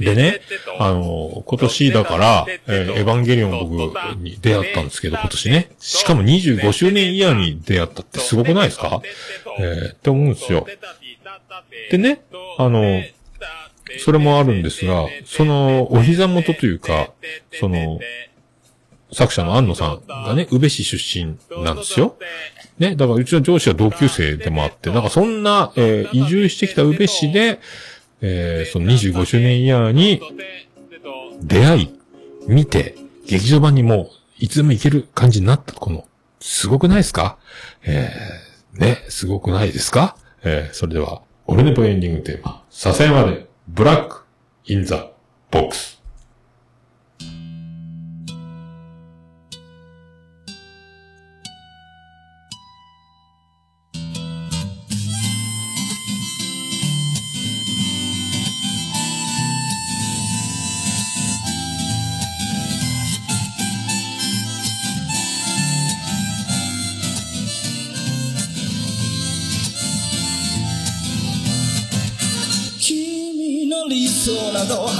でね、あの、今年だから、えーエヴァンゲリオン僕に出会ったんですけど、今年ね。しかも25周年イヤーに出会ったってすごくないですか？えー、って思うんですよ。でね、あの、それもあるんですが、その、お膝元というか、その、作者の安野さんがね、宇部市出身なんですよ。ね、だからうちの上司は同級生でもあって、なんかそんな、えー移住してきた宇部市で、えーその25周年イヤーに出会い、見て、劇場版にも、いつでも行ける感じになった、この、すごくないですか？えー、ね、すごくないですか？えー、それでは、オルネポエンディングテーマ、笹山で、ブラック、インザ、ボックス。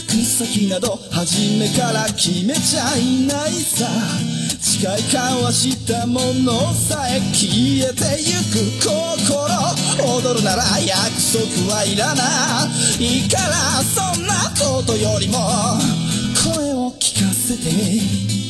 行く先など初めから決めちゃいないさ。近い交わしたものさえ消えてゆく心。踊るなら約束はいらないからそんなことよりも声を聞かせて。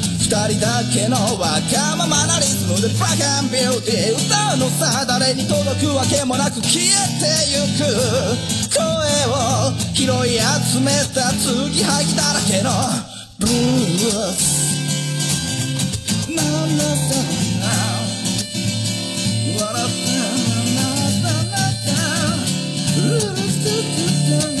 人だけのわがままなリズムでブラックアンビューティー歌うのさ誰に届くわけもなく消えてゆく声を拾い集めた継ぎはぎだらけのブルース No, no, no, no. What up, no, no, no, no, no. No,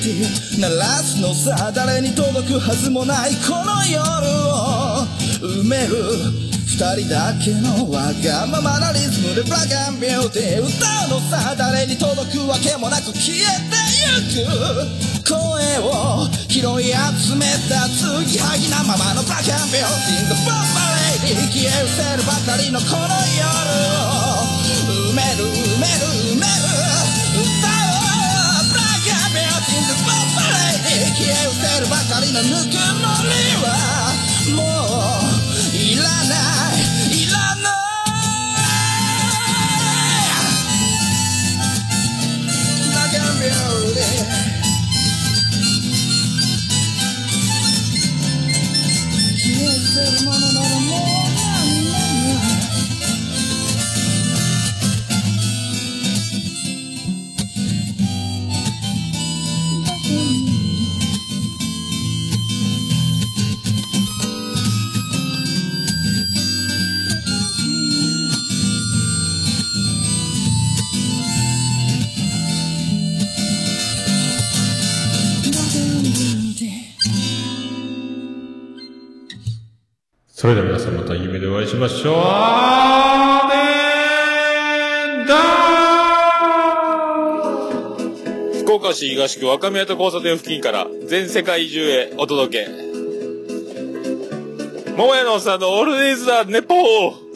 鳴らすのさ誰に届くはずもないこの夜を。埋める二人だけのわがままなリズムでブラックビューティー歌うのさ誰に届くわけもなく消えてゆく。声を拾い集めた継ぎはぎなままのブラックビューティーのボンバレイに消え失せるばかりのこの夜を。埋める埋める。レイに消え失せるばかりのぬくもりはそれでは皆さんまた夢でお会いしましょう。アーメンだ福岡市東区若宮と交差点付近から全世界中へお届け。桃屋のおっさんのオールディーズ・ザ・ネポー